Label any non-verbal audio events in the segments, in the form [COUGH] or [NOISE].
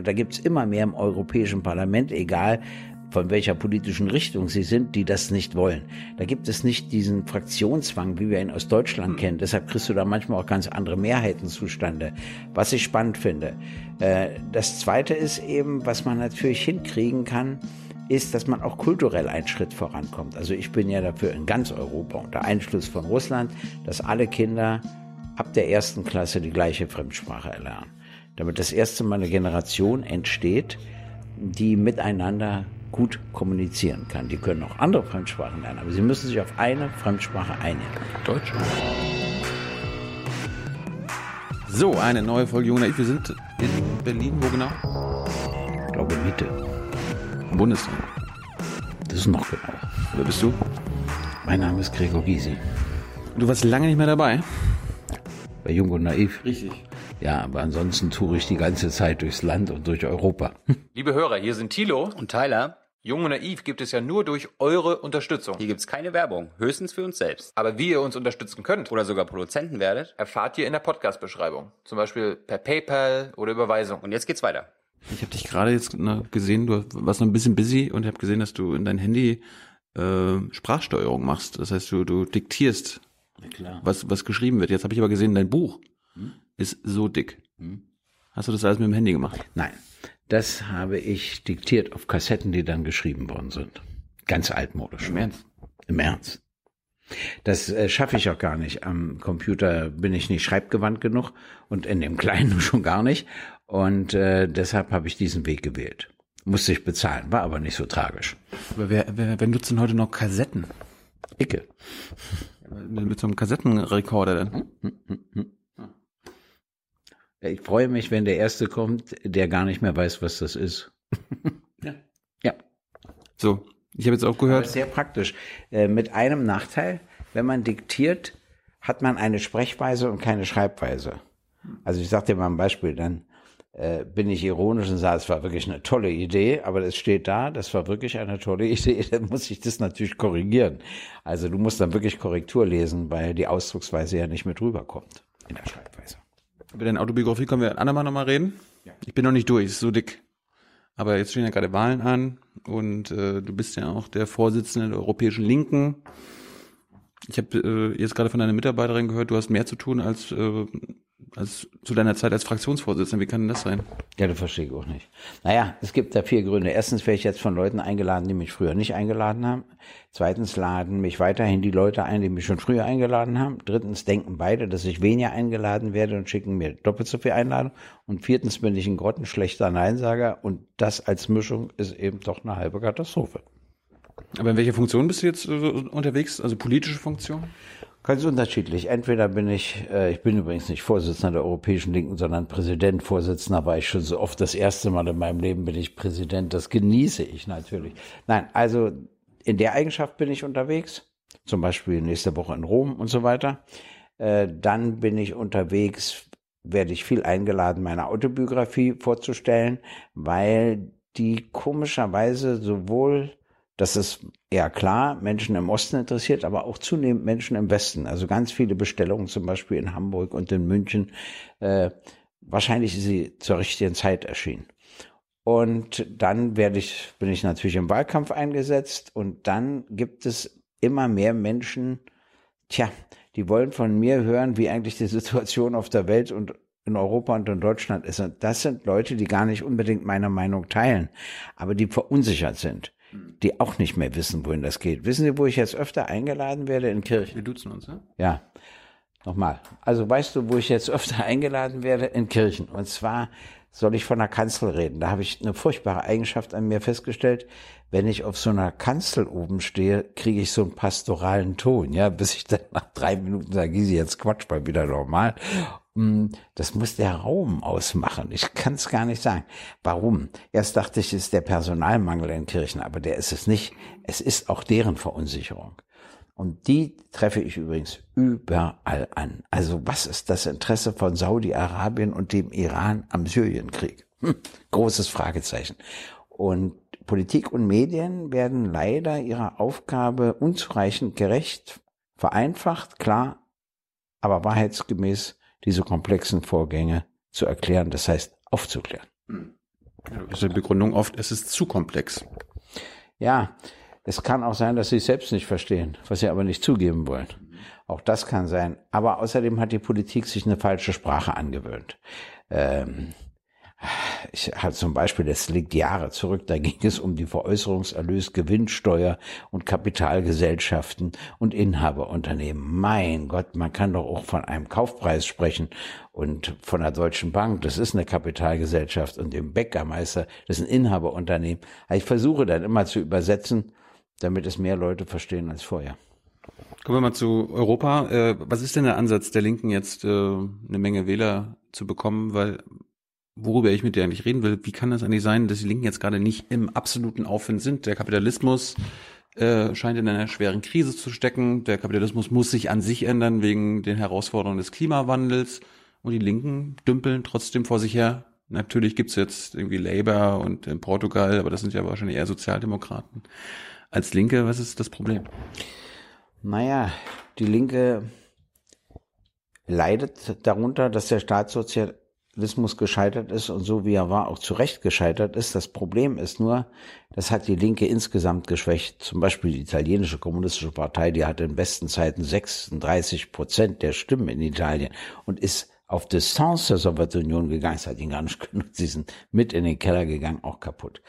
Und da gibt's immer mehr im Europäischen Parlament, egal von welcher politischen Richtung sie sind, die das nicht wollen. Da gibt es nicht diesen Fraktionszwang, wie wir ihn aus Deutschland kennen. Deshalb kriegst du da manchmal auch ganz andere Mehrheiten zustande, was ich spannend finde. Äh, das Zweite ist eben, was man natürlich hinkriegen kann, ist, dass man auch kulturell einen Schritt vorankommt. Also ich bin ja dafür in ganz Europa unter Einschluss von Russland, dass alle Kinder ab der ersten Klasse die gleiche Fremdsprache erlernen. Damit das erste Mal eine Generation entsteht, die miteinander gut kommunizieren kann. Die können auch andere Fremdsprachen lernen, aber sie müssen sich auf eine Fremdsprache einigen. Deutsch. So, eine neue Folge Naiv. Wir sind in Berlin. Wo genau? Ich glaube Mitte. Bundestag. Das ist noch genau. Wer bist du? Mein Name ist Gregor Gysi. Du warst lange nicht mehr dabei. Bei Jung und Naiv. Richtig. Ja, aber ansonsten toure ich die ganze Zeit durchs Land und durch Europa. [LAUGHS] Liebe Hörer, hier sind Thilo. Und Tyler, Jung und Naiv gibt es ja nur durch eure Unterstützung. hier gibt's keine Werbung, höchstens für uns selbst. Aber wie ihr uns unterstützen könnt, Oder sogar Produzenten werdet. erfahrt ihr in der Podcast-Beschreibung. Zum Beispiel per PayPal oder Überweisung. Und jetzt geht's weiter. Ich habe dich gerade jetzt gesehen, du warst noch ein bisschen busy und ich habe gesehen, dass du in dein Handy äh, Sprachsteuerung machst. Das heißt, du, du diktierst, was, was geschrieben wird. Jetzt habe ich aber gesehen, dein Buch ist so dick. Hast du das alles mit dem Handy gemacht? Nein, das habe ich diktiert auf Kassetten, die dann geschrieben worden sind. Ganz altmodisch. Im Ernst? Im Ernst. Das äh, schaffe ich auch gar nicht. Am Computer bin ich nicht schreibgewandt genug und in dem [LAUGHS] Kleinen schon gar nicht. Und äh, deshalb habe ich diesen Weg gewählt. Musste ich bezahlen, war aber nicht so tragisch. Aber wer, wer, wer nutzt denn heute noch Kassetten? Icke. Mit, mit so einem Kassettenrekorder dann? Ich freue mich, wenn der Erste kommt, der gar nicht mehr weiß, was das ist. [LAUGHS] Ja. Ja. So, ich habe jetzt auch gehört, sehr praktisch. Äh, mit einem Nachteil, wenn man diktiert, hat man eine Sprechweise und keine Schreibweise. Also ich sage dir mal ein Beispiel, dann äh, bin ich ironisch und sage, es war wirklich eine tolle Idee, aber es steht da, das war wirklich eine tolle [LAUGHS] Idee, dann muss ich das natürlich korrigieren. Also du musst dann wirklich Korrektur lesen, weil die Ausdrucksweise ja nicht mit rüberkommt in der Schreibweise. Über deine Autobiografie können wir ein andermal nochmal reden. Ich bin noch nicht durch, ist so dick. Aber jetzt stehen ja gerade Wahlen an und äh, du bist ja auch der Vorsitzende der Europäischen Linken. Ich habe äh, jetzt gerade von deiner Mitarbeiterin gehört, du hast mehr zu tun als, äh, als zu deiner Zeit als Fraktionsvorsitzender. Wie kann denn das sein? Ja, das verstehe ich auch nicht. Naja, es gibt da vier Gründe. Erstens werde ich jetzt von Leuten eingeladen, die mich früher nicht eingeladen haben. Zweitens laden mich weiterhin die Leute ein, die mich schon früher eingeladen haben. Drittens denken beide, dass ich weniger eingeladen werde und schicken mir doppelt so viel Einladung. Und viertens bin ich ein grottenschlechter Neinsager und das als Mischung ist eben doch eine halbe Katastrophe. Aber in welcher Funktion bist du jetzt unterwegs? Also politische Funktion? Ganz unterschiedlich. Entweder bin ich, äh, ich bin übrigens nicht Vorsitzender der Europäischen Linken, sondern Präsident, Vorsitzender war ich schon so oft. Das erste Mal in meinem Leben bin ich Präsident. Das genieße ich natürlich. Nein, also in der Eigenschaft bin ich unterwegs. Zum Beispiel nächste Woche in Rom und so weiter. Äh, dann bin ich unterwegs, werde ich viel eingeladen, meine Autobiografie vorzustellen, weil die komischerweise sowohl das ist eher klar, Menschen im Osten interessiert, aber auch zunehmend Menschen im Westen. Also ganz viele Bestellungen, zum Beispiel in Hamburg und in München. Äh, wahrscheinlich ist sie zur richtigen Zeit erschienen. Und dann werde ich, bin ich natürlich im Wahlkampf eingesetzt und dann gibt es immer mehr Menschen, tja, die wollen von mir hören, wie eigentlich die Situation auf der Welt und in Europa und in Deutschland ist. Und das sind Leute, die gar nicht unbedingt meine Meinung teilen, aber die verunsichert sind, die auch nicht mehr wissen, wohin das geht. Wissen Sie, wo ich jetzt öfter eingeladen werde? In Kirchen. Wir duzen uns, ne? Ja. Nochmal. Also weißt du, wo ich jetzt öfter [LAUGHS] eingeladen werde? In Kirchen. Und zwar soll ich von der Kanzel reden. Da habe ich eine furchtbare Eigenschaft an mir festgestellt. Wenn ich auf so einer Kanzel oben stehe, kriege ich so einen pastoralen Ton, ja, bis ich dann nach drei Minuten sage, Gysi, jetzt quatsch mal wieder normal. Mm, Das muss der Raum ausmachen. Ich kann es gar nicht sagen. Warum? Erst dachte ich, es ist der Personalmangel in Kirchen, aber der ist es nicht. Es ist auch deren Verunsicherung. Und die treffe ich übrigens überall an. Also was ist das Interesse von Saudi-Arabien und dem Iran am Syrienkrieg? Hm, großes Fragezeichen. Und Politik und Medien werden leider ihrer Aufgabe unzureichend gerecht, vereinfacht, klar, aber wahrheitsgemäß diese komplexen Vorgänge zu erklären, das heißt aufzuklären. ist die Begründung oft, es ist zu komplex. Ja, es kann auch sein, dass sie es selbst nicht verstehen, was sie aber nicht zugeben wollen. Auch das kann sein. Aber außerdem hat die Politik sich eine falsche Sprache angewöhnt. Ähm, ich hatte zum Beispiel, das liegt Jahre zurück, da ging es um die Veräußerungserlös, Gewinnsteuer und Kapitalgesellschaften und Inhaberunternehmen. Mein Gott, man kann doch auch von einem Kaufpreis sprechen und von der Deutschen Bank, das ist eine Kapitalgesellschaft und dem Bäckermeister, das ist ein Inhaberunternehmen. Ich versuche dann immer zu übersetzen, damit es mehr Leute verstehen als vorher. Kommen wir mal zu Europa. Äh, was ist denn der Ansatz der Linken jetzt, äh, eine Menge Wähler zu bekommen? Weil worüber ich mit dir eigentlich reden will, wie kann das eigentlich sein, dass die Linken jetzt gerade nicht im absoluten Aufwind sind? Der Kapitalismus äh, scheint in einer schweren Krise zu stecken. Der Kapitalismus muss sich an sich ändern wegen den Herausforderungen des Klimawandels. Und die Linken dümpeln trotzdem vor sich her. Natürlich gibt's jetzt irgendwie Labour und in Portugal, aber das sind ja wahrscheinlich eher Sozialdemokraten. Als Linke, was ist das Problem? Naja, die Linke leidet darunter, dass der Staatssozialismus gescheitert ist und so wie er war auch zu Recht gescheitert ist. Das Problem ist nur, das hat die Linke insgesamt geschwächt. Zum Beispiel die italienische kommunistische Partei, die hatte in besten Zeiten 36 Prozent der Stimmen in Italien und ist auf Distanz der Sowjetunion gegangen. Es hat ihn gar nicht genutzt. Sie sind mit in den Keller gegangen, auch kaputt.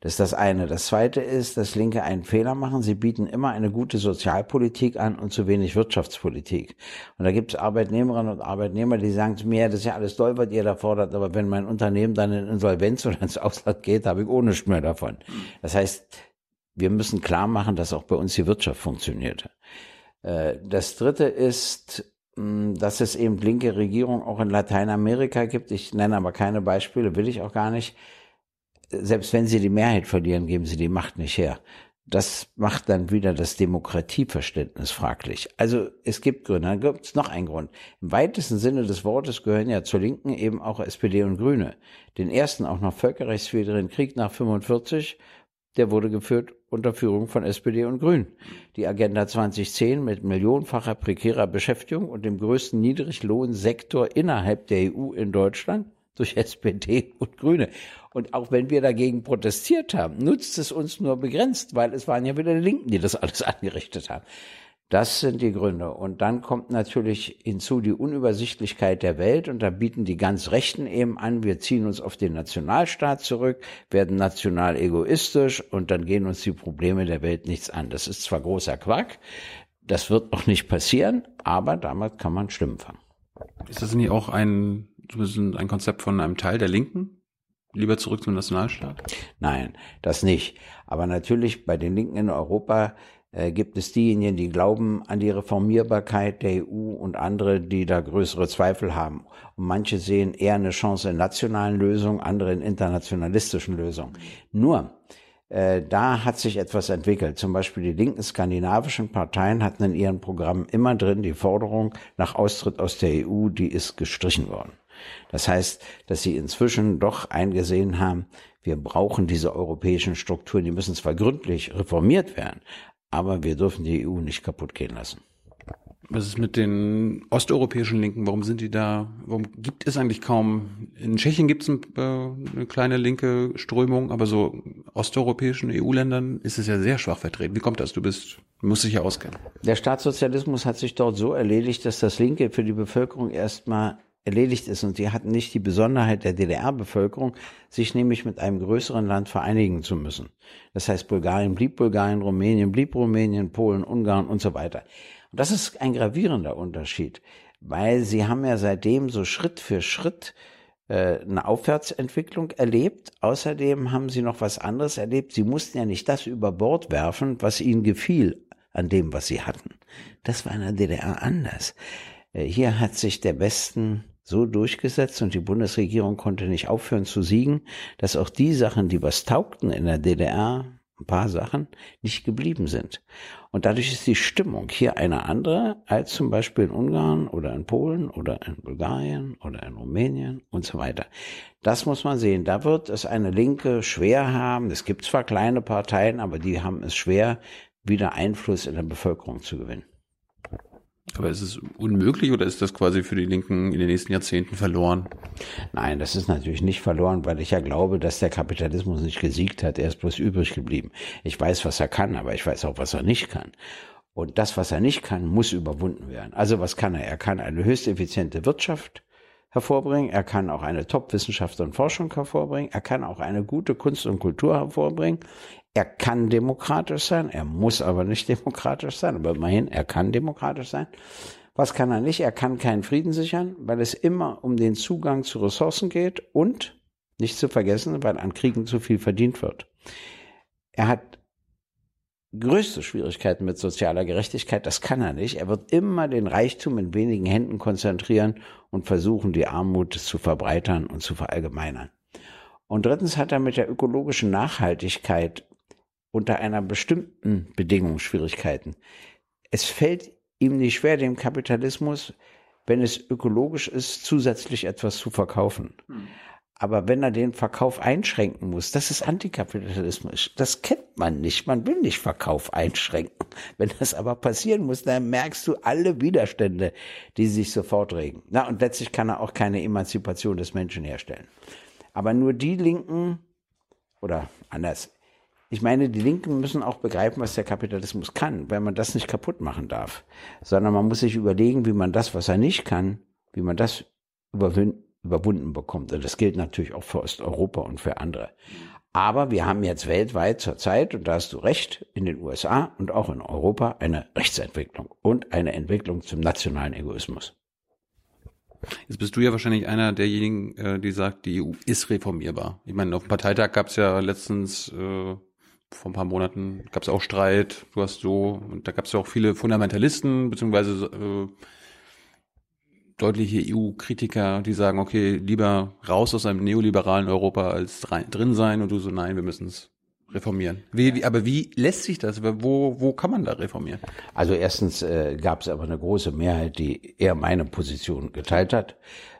Das ist das eine. Das zweite ist, dass Linke einen Fehler machen. Sie bieten immer eine gute Sozialpolitik an und zu wenig Wirtschaftspolitik. Und da gibt es Arbeitnehmerinnen und Arbeitnehmer, die sagen zu mir, das ist ja alles toll, was ihr da fordert, aber wenn mein Unternehmen dann in Insolvenz oder ins Ausland geht, habe ich ohne nichts mehr davon. Das heißt, wir müssen klar machen, dass auch bei uns die Wirtschaft funktioniert. Äh, das dritte ist, dass es eben linke Regierungen auch in Lateinamerika gibt. Ich nenne aber keine Beispiele, will ich auch gar nicht selbst wenn sie die Mehrheit verlieren, geben sie die Macht nicht her. Das macht dann wieder das Demokratieverständnis fraglich. Also es gibt Gründe. Dann gibt es noch einen Grund. Im weitesten Sinne des Wortes gehören ja zur Linken eben auch SPD und Grüne. Den ersten auch noch völkerrechtswidrigen Krieg nach 45, der wurde geführt unter Führung von SPD und Grünen. Die Agenda 2010 mit millionenfacher prekärer Beschäftigung und dem größten Niedriglohnsektor innerhalb der EU in Deutschland durch SPD und Grüne. Und auch wenn wir dagegen protestiert haben, nutzt es uns nur begrenzt, weil es waren ja wieder die Linken, die das alles [LAUGHS] angerichtet haben. Das sind die Gründe. Und dann kommt natürlich hinzu die Unübersichtlichkeit der Welt. Und da bieten die ganz Rechten eben an, wir ziehen uns auf den Nationalstaat zurück, werden national egoistisch und dann gehen uns die Probleme der Welt nichts an. Das ist zwar großer Quack, das wird auch nicht passieren, aber damit kann man Stimmen fangen. Ist das nicht auch ein zumindest ein Konzept von einem Teil der Linken? Lieber zurück zum Nationalstaat? Nein, das nicht. Aber natürlich bei den Linken in Europa äh, gibt es diejenigen, die glauben an die Reformierbarkeit der EU und andere, die da größere Zweifel haben. Und manche sehen eher eine Chance in nationalen Lösungen, andere in internationalistischen Lösungen. Nur, äh, da hat sich etwas entwickelt. Zum Beispiel die linken skandinavischen Parteien hatten in ihren Programmen immer drin die Forderung nach Austritt aus der EU, die ist gestrichen worden. Das heißt, dass sie inzwischen doch eingesehen haben, wir brauchen diese europäischen Strukturen, die müssen zwar gründlich reformiert werden, aber wir dürfen die EU nicht kaputt gehen lassen. Was ist mit den osteuropäischen Linken? Warum sind die da? Warum gibt es eigentlich kaum? In Tschechien gibt es ein, äh, eine kleine linke Strömung, aber so osteuropäischen EU-Ländern ist es ja sehr schwach vertreten. Wie kommt das? Du bist, musst dich ja auskennen. Der Staatssozialismus hat sich dort so erledigt, dass das Linke für die Bevölkerung erstmal erledigt ist. Und sie hatten nicht die Besonderheit der DDR-Bevölkerung, sich nämlich mit einem größeren Land vereinigen zu müssen. Das heißt, Bulgarien blieb Bulgarien, Rumänien blieb Rumänien, Polen, Ungarn und so weiter. Und das ist ein gravierender Unterschied, weil sie haben ja seitdem so Schritt für Schritt äh, eine Aufwärtsentwicklung erlebt. Außerdem haben sie noch was anderes erlebt. Sie mussten ja nicht das über Bord werfen, was ihnen gefiel an dem, was sie hatten. Das war in der DDR anders. Äh, hier hat sich der Westen so durchgesetzt und die Bundesregierung konnte nicht aufhören zu siegen, dass auch die Sachen, die was taugten in der DDR, ein paar Sachen, nicht geblieben sind. Und dadurch ist die Stimmung hier eine andere als zum Beispiel in Ungarn oder in Polen oder in Bulgarien oder in Rumänien und so weiter. Das muss man sehen. Da wird es eine Linke schwer haben. Es gibt zwar kleine Parteien, aber die haben es schwer, wieder Einfluss in der Bevölkerung zu gewinnen. Aber ist es unmöglich oder ist das quasi für die Linken in den nächsten Jahrzehnten verloren? Nein, das ist natürlich nicht verloren, weil ich ja glaube, dass der Kapitalismus nicht gesiegt hat. Er ist bloß übrig geblieben. Ich weiß, was er kann, aber ich weiß auch, was er nicht kann. Und das, was er nicht kann, muss überwunden werden. Also was kann er? Er kann eine höchst effiziente Wirtschaft hervorbringen. Er kann auch eine Top-Wissenschaft und Forschung hervorbringen. Er kann auch eine gute Kunst und Kultur hervorbringen. Er kann demokratisch sein, er muss aber nicht [LAUGHS] demokratisch sein, aber immerhin, er kann demokratisch sein. Was kann er nicht? Er kann keinen Frieden sichern, weil es immer um den Zugang zu Ressourcen geht und, nicht zu vergessen, weil an Kriegen zu viel verdient wird. Er hat größte Schwierigkeiten mit sozialer Gerechtigkeit, das kann er nicht. Er wird immer den Reichtum in wenigen Händen konzentrieren und versuchen, die Armut zu verbreitern und zu verallgemeinern. Und drittens hat er mit der ökologischen Nachhaltigkeit unter einer bestimmten Bedingung Schwierigkeiten. Es fällt ihm nicht schwer, dem Kapitalismus, wenn es ökologisch ist, zusätzlich etwas zu verkaufen. Hm. Aber wenn er den Verkauf einschränken muss, das ist Antikapitalismus. Das kennt man nicht. Man will nicht Verkauf einschränken. [LAUGHS] Wenn das aber passieren muss, dann merkst du alle Widerstände, die sich sofort regen. Na, und letztlich kann er auch keine Emanzipation des Menschen herstellen. Aber nur die Linken, oder anders, ich meine, die Linken müssen auch begreifen, was der Kapitalismus kann, weil man das nicht kaputt machen darf, sondern man muss sich überlegen, wie man das, was er nicht kann, wie man das überwunden bekommt. Und das gilt natürlich auch für Osteuropa und für andere. Aber wir haben jetzt weltweit zurzeit, und da hast du recht, in den USA und auch in Europa eine Rechtsentwicklung und eine Entwicklung zum nationalen Egoismus. Jetzt bist du ja wahrscheinlich einer derjenigen, äh, die sagt, die EU ist reformierbar. Ich meine, auf dem Parteitag gab es ja letztens äh, vor ein paar Monaten gab es auch Streit, du hast so, und da gab es ja auch viele Fundamentalisten, beziehungsweise äh, deutliche EU-Kritiker, die sagen, okay, lieber raus aus einem neoliberalen Europa als rein, drin sein und du so, nein, wir müssen es reformieren. Wie, wie, aber wie lässt sich das? Wo, wo kann man da reformieren? Also erstens äh, gab es aber eine große Mehrheit, die eher meine Position geteilt hat.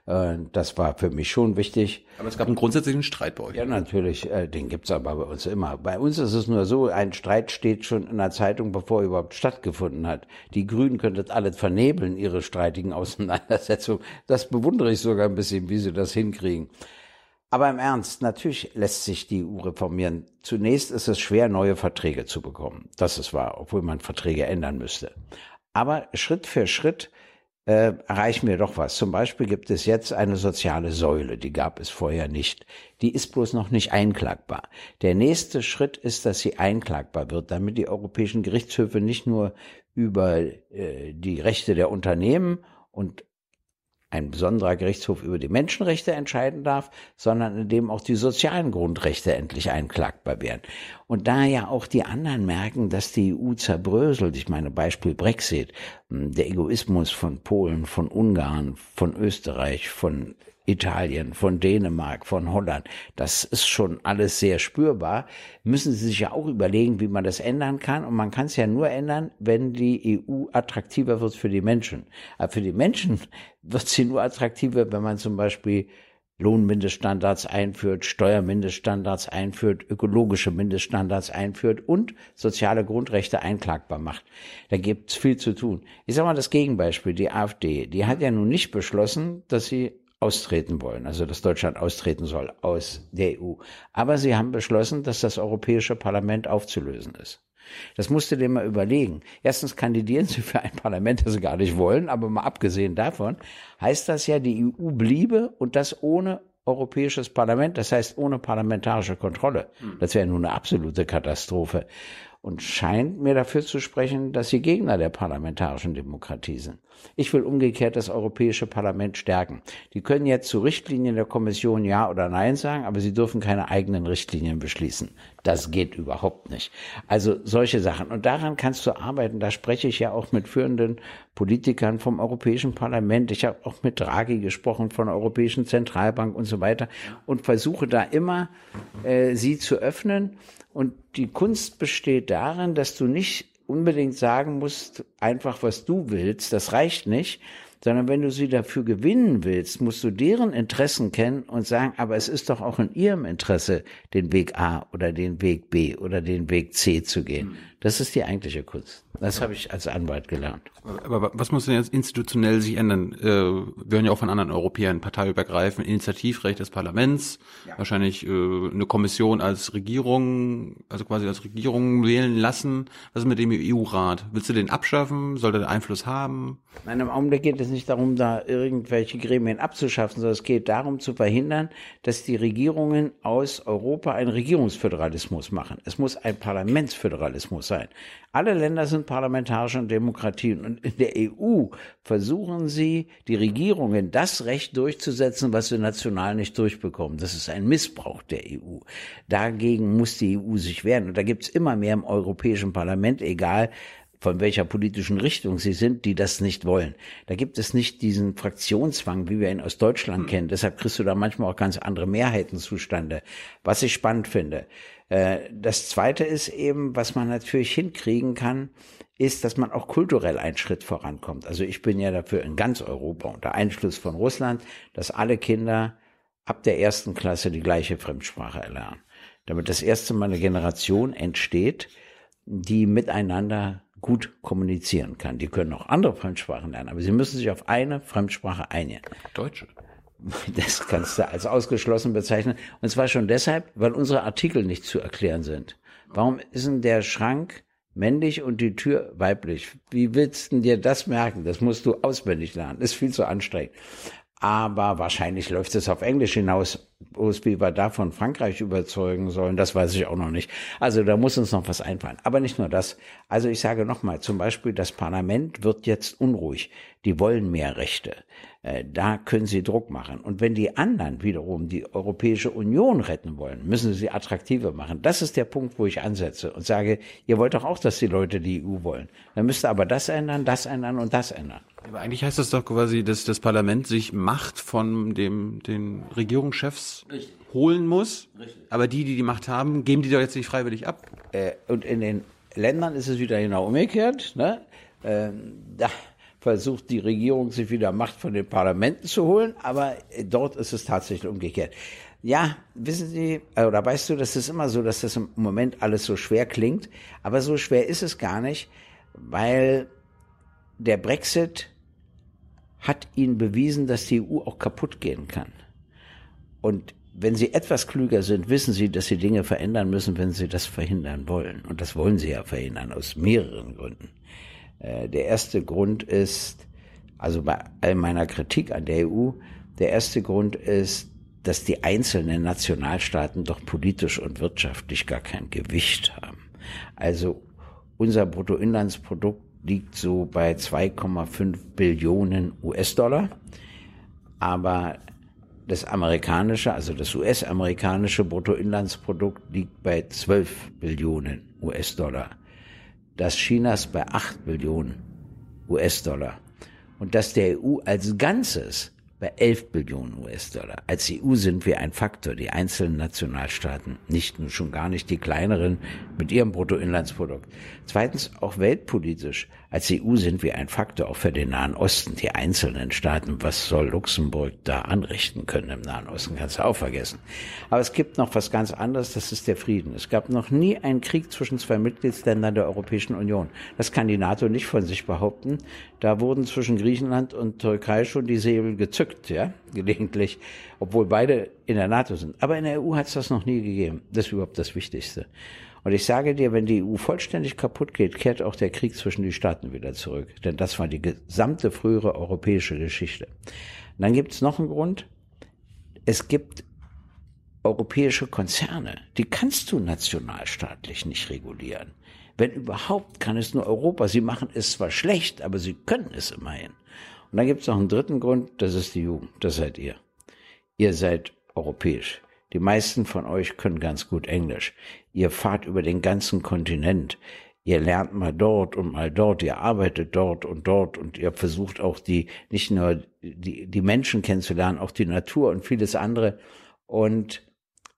Äh, das war für mich schon wichtig. Aber es gab einen grundsätzlichen Streit bei euch. Ja, natürlich. Äh, den gibt's aber bei uns immer. Bei uns ist es nur so, ein Streit steht schon in der Zeitung, bevor er überhaupt stattgefunden hat. Die Grünen könnten alles vernebeln, ihre streitigen Auseinandersetzungen. Das bewundere ich sogar ein bisschen, wie sie das hinkriegen. Aber im Ernst, natürlich lässt sich die EU reformieren. Zunächst ist es schwer, neue Verträge zu bekommen. Das ist wahr, obwohl man Verträge ändern müsste. Aber Schritt für Schritt äh, erreichen wir doch was. Zum Beispiel gibt es jetzt eine soziale Säule, die gab es vorher nicht. Die ist bloß noch nicht einklagbar. Der nächste Schritt ist, dass sie einklagbar wird, damit die europäischen Gerichtshöfe nicht nur über äh, die Rechte der Unternehmen und ein besonderer Gerichtshof über die Menschenrechte entscheiden darf, sondern in dem auch die sozialen Grundrechte endlich einklagbar werden. Und da ja auch die anderen merken, dass die EU zerbröselt, ich meine Beispiel Brexit, hm, der Egoismus von Polen, von Ungarn, von Österreich, von Italien, von Dänemark, von Holland, das ist schon alles sehr spürbar, müssen Sie sich ja auch überlegen, wie man das ändern kann. Und man kann es ja nur ändern, wenn die EU attraktiver wird für die Menschen. Aber für die Menschen [LAUGHS] wird sie nur attraktiver, wenn man zum Beispiel Lohnmindeststandards einführt, Steuermindeststandards einführt, ökologische Mindeststandards einführt und soziale Grundrechte einklagbar macht. Da gibt's viel zu tun. Ich sage mal das Gegenbeispiel, die AfD, die hat ja nun nicht beschlossen, dass sie austreten wollen, also dass Deutschland austreten soll aus der EU. Aber sie haben beschlossen, dass das Europäische Parlament aufzulösen ist. Das musst du dir mal überlegen. Erstens kandidieren sie für ein Parlament, das sie gar nicht wollen, aber mal abgesehen davon heißt das ja, die EU bliebe und das ohne Europäisches Parlament, das heißt ohne parlamentarische Kontrolle. Hm. Das wäre nun eine absolute Katastrophe und scheint mir dafür zu sprechen, dass sie Gegner der parlamentarischen Demokratie sind. Ich will umgekehrt das Europäische Parlament stärken. Die können jetzt zu Richtlinien der Kommission Ja oder Nein sagen, aber sie dürfen keine eigenen Richtlinien beschließen. Das geht überhaupt nicht. Also solche Sachen. Und daran kannst du arbeiten. Da spreche ich ja auch mit führenden Politikern vom Europäischen Parlament. Ich habe auch mit Draghi gesprochen von der Europäischen Zentralbank und so weiter und versuche da immer, äh, sie zu öffnen und die Kunst besteht darin, dass du nicht unbedingt sagen musst, einfach was du willst, das reicht nicht, sondern wenn du sie dafür gewinnen willst, musst du deren Interessen kennen und sagen, aber es ist doch auch in ihrem Interesse, den Weg A oder den Weg B oder den Weg C zu gehen. Das ist die eigentliche Kunst. Das habe ich als Anwalt gelernt. Aber was muss denn jetzt institutionell sich ändern? Äh, wir hören ja auch von anderen Europäern, parteiübergreifend, Initiativrecht des Parlaments, ja. wahrscheinlich äh, eine Kommission als Regierung, also quasi als Regierung wählen lassen. Was ist mit dem EU-Rat? Willst du den abschaffen? Soll der Einfluss haben? Nein, im Augenblick geht es nicht darum, da irgendwelche Gremien abzuschaffen, sondern es geht darum zu verhindern, dass die Regierungen aus Europa einen Regierungsföderalismus machen. Es muss ein Parlamentsföderalismus sein. Alle Länder sind parlamentarische Demokratien und in der EU versuchen sie, die Regierungen das Recht durchzusetzen, was sie national nicht durchbekommen. Das ist ein Missbrauch der EU. Dagegen muss die EU sich wehren. Und da gibt es immer mehr im Europäischen Parlament, egal von welcher politischen Richtung sie sind, die das nicht wollen. Da gibt es nicht diesen Fraktionszwang, wie wir ihn aus Deutschland kennen. Deshalb kriegst du da manchmal auch ganz andere Mehrheiten zustande. Was ich spannend finde. Äh, das zweite ist eben, was man natürlich hinkriegen kann, ist, dass man auch kulturell einen Schritt vorankommt. Also ich bin ja dafür in ganz Europa unter Einfluss von Russland, dass alle Kinder ab der ersten Klasse die gleiche Fremdsprache erlernen. Damit das erste Mal eine Generation entsteht, die miteinander gut kommunizieren kann. Die können auch andere Fremdsprachen lernen, aber sie müssen sich auf eine Fremdsprache einigen. Deutsche. [LAUGHS] Das kannst du als ausgeschlossen bezeichnen. Und zwar schon deshalb, weil unsere Artikel nicht zu erklären sind. Warum ist denn der Schrank männlich und die Tür weiblich? Wie willst du dir das merken? Das musst du auswendig lernen. Das ist viel zu anstrengend. Aber wahrscheinlich läuft es auf Englisch hinaus. Wie wir da von Frankreich überzeugen sollen, das weiß ich auch noch nicht. Also da muss uns noch was einfallen. Aber nicht nur das. Also ich sage nochmal, zum Beispiel das Parlament wird jetzt unruhig. Die wollen mehr Rechte. Äh, da können sie Druck machen. Und wenn die anderen wiederum die Europäische Union retten wollen, müssen sie sie attraktiver machen. Das ist der Punkt, wo ich ansetze und sage, ihr wollt doch auch, dass die Leute die EU wollen. Dann müsst ihr aber das ändern, das ändern und das ändern. Aber eigentlich heißt das doch quasi, dass das Parlament sich Macht von dem, den Regierungschefs Richtig. holen muss. Richtig. Aber die, die die Macht haben, geben die doch jetzt nicht freiwillig ab. Äh, und in den Ländern ist es wieder genau umgekehrt. Ne? Äh, da versucht die Regierung sich wieder Macht von den Parlamenten zu holen, aber dort ist es tatsächlich umgekehrt. Ja, wissen Sie, äh, oder weißt du, das ist immer so, dass das im Moment alles so schwer klingt, aber so schwer ist es gar nicht, weil der Brexit hat ihnen bewiesen, dass die EU auch kaputt gehen kann. Und wenn Sie etwas klüger sind, wissen Sie, dass Sie Dinge verändern müssen, wenn Sie das verhindern wollen. Und das wollen Sie ja verhindern, aus mehreren Gründen. Äh, der erste Grund ist, also bei all meiner Kritik an der EU, der erste Grund ist, dass die einzelnen Nationalstaaten doch politisch und wirtschaftlich gar kein Gewicht haben. Also unser Bruttoinlandsprodukt liegt so bei 2,5 Billionen US-Dollar, aber das amerikanische, also das US-amerikanische Bruttoinlandsprodukt liegt bei 12 Billionen US-Dollar das Chinas bei 8 Billionen US-Dollar und dass der EU als Ganzes bei 11 Billionen US-Dollar. Als EU sind wir ein Faktor, die einzelnen Nationalstaaten, nicht nur schon gar nicht die kleineren mit ihrem Bruttoinlandsprodukt. Zweitens auch weltpolitisch. Als EU sind wir ein Faktor auch für den Nahen Osten, die einzelnen Staaten. Was soll Luxemburg da anrichten können im Nahen Osten? Kannst du auch vergessen. Aber es gibt noch was ganz anderes, das ist der Frieden. Es gab noch nie einen Krieg zwischen zwei Mitgliedsländern der Europäischen Union. Das kann die NATO nicht von sich behaupten. Da wurden zwischen Griechenland und Türkei schon die Säbel gezückt, ja, [LAUGHS] gelegentlich, obwohl beide in der NATO sind. Aber in der EU hat es das noch nie gegeben. Das ist überhaupt das Wichtigste. Und ich sage dir, wenn die EU vollständig kaputt geht, kehrt auch der Krieg zwischen die Staaten wieder zurück. Denn das war die gesamte frühere europäische Geschichte. Und dann gibt es noch einen Grund. Es gibt europäische Konzerne, die kannst du nationalstaatlich nicht regulieren. Wenn überhaupt, kann es nur Europa. Sie machen es zwar schlecht, aber sie können es immerhin. Und dann gibt es noch einen dritten Grund, das ist die Jugend, das seid ihr. Ihr seid europäisch. Die meisten von euch können ganz gut Englisch. Ihr fahrt über den ganzen Kontinent. Ihr lernt mal dort und mal dort. Ihr arbeitet dort und dort und ihr versucht auch die, nicht nur die, die Menschen kennenzulernen, auch die Natur und vieles andere. Und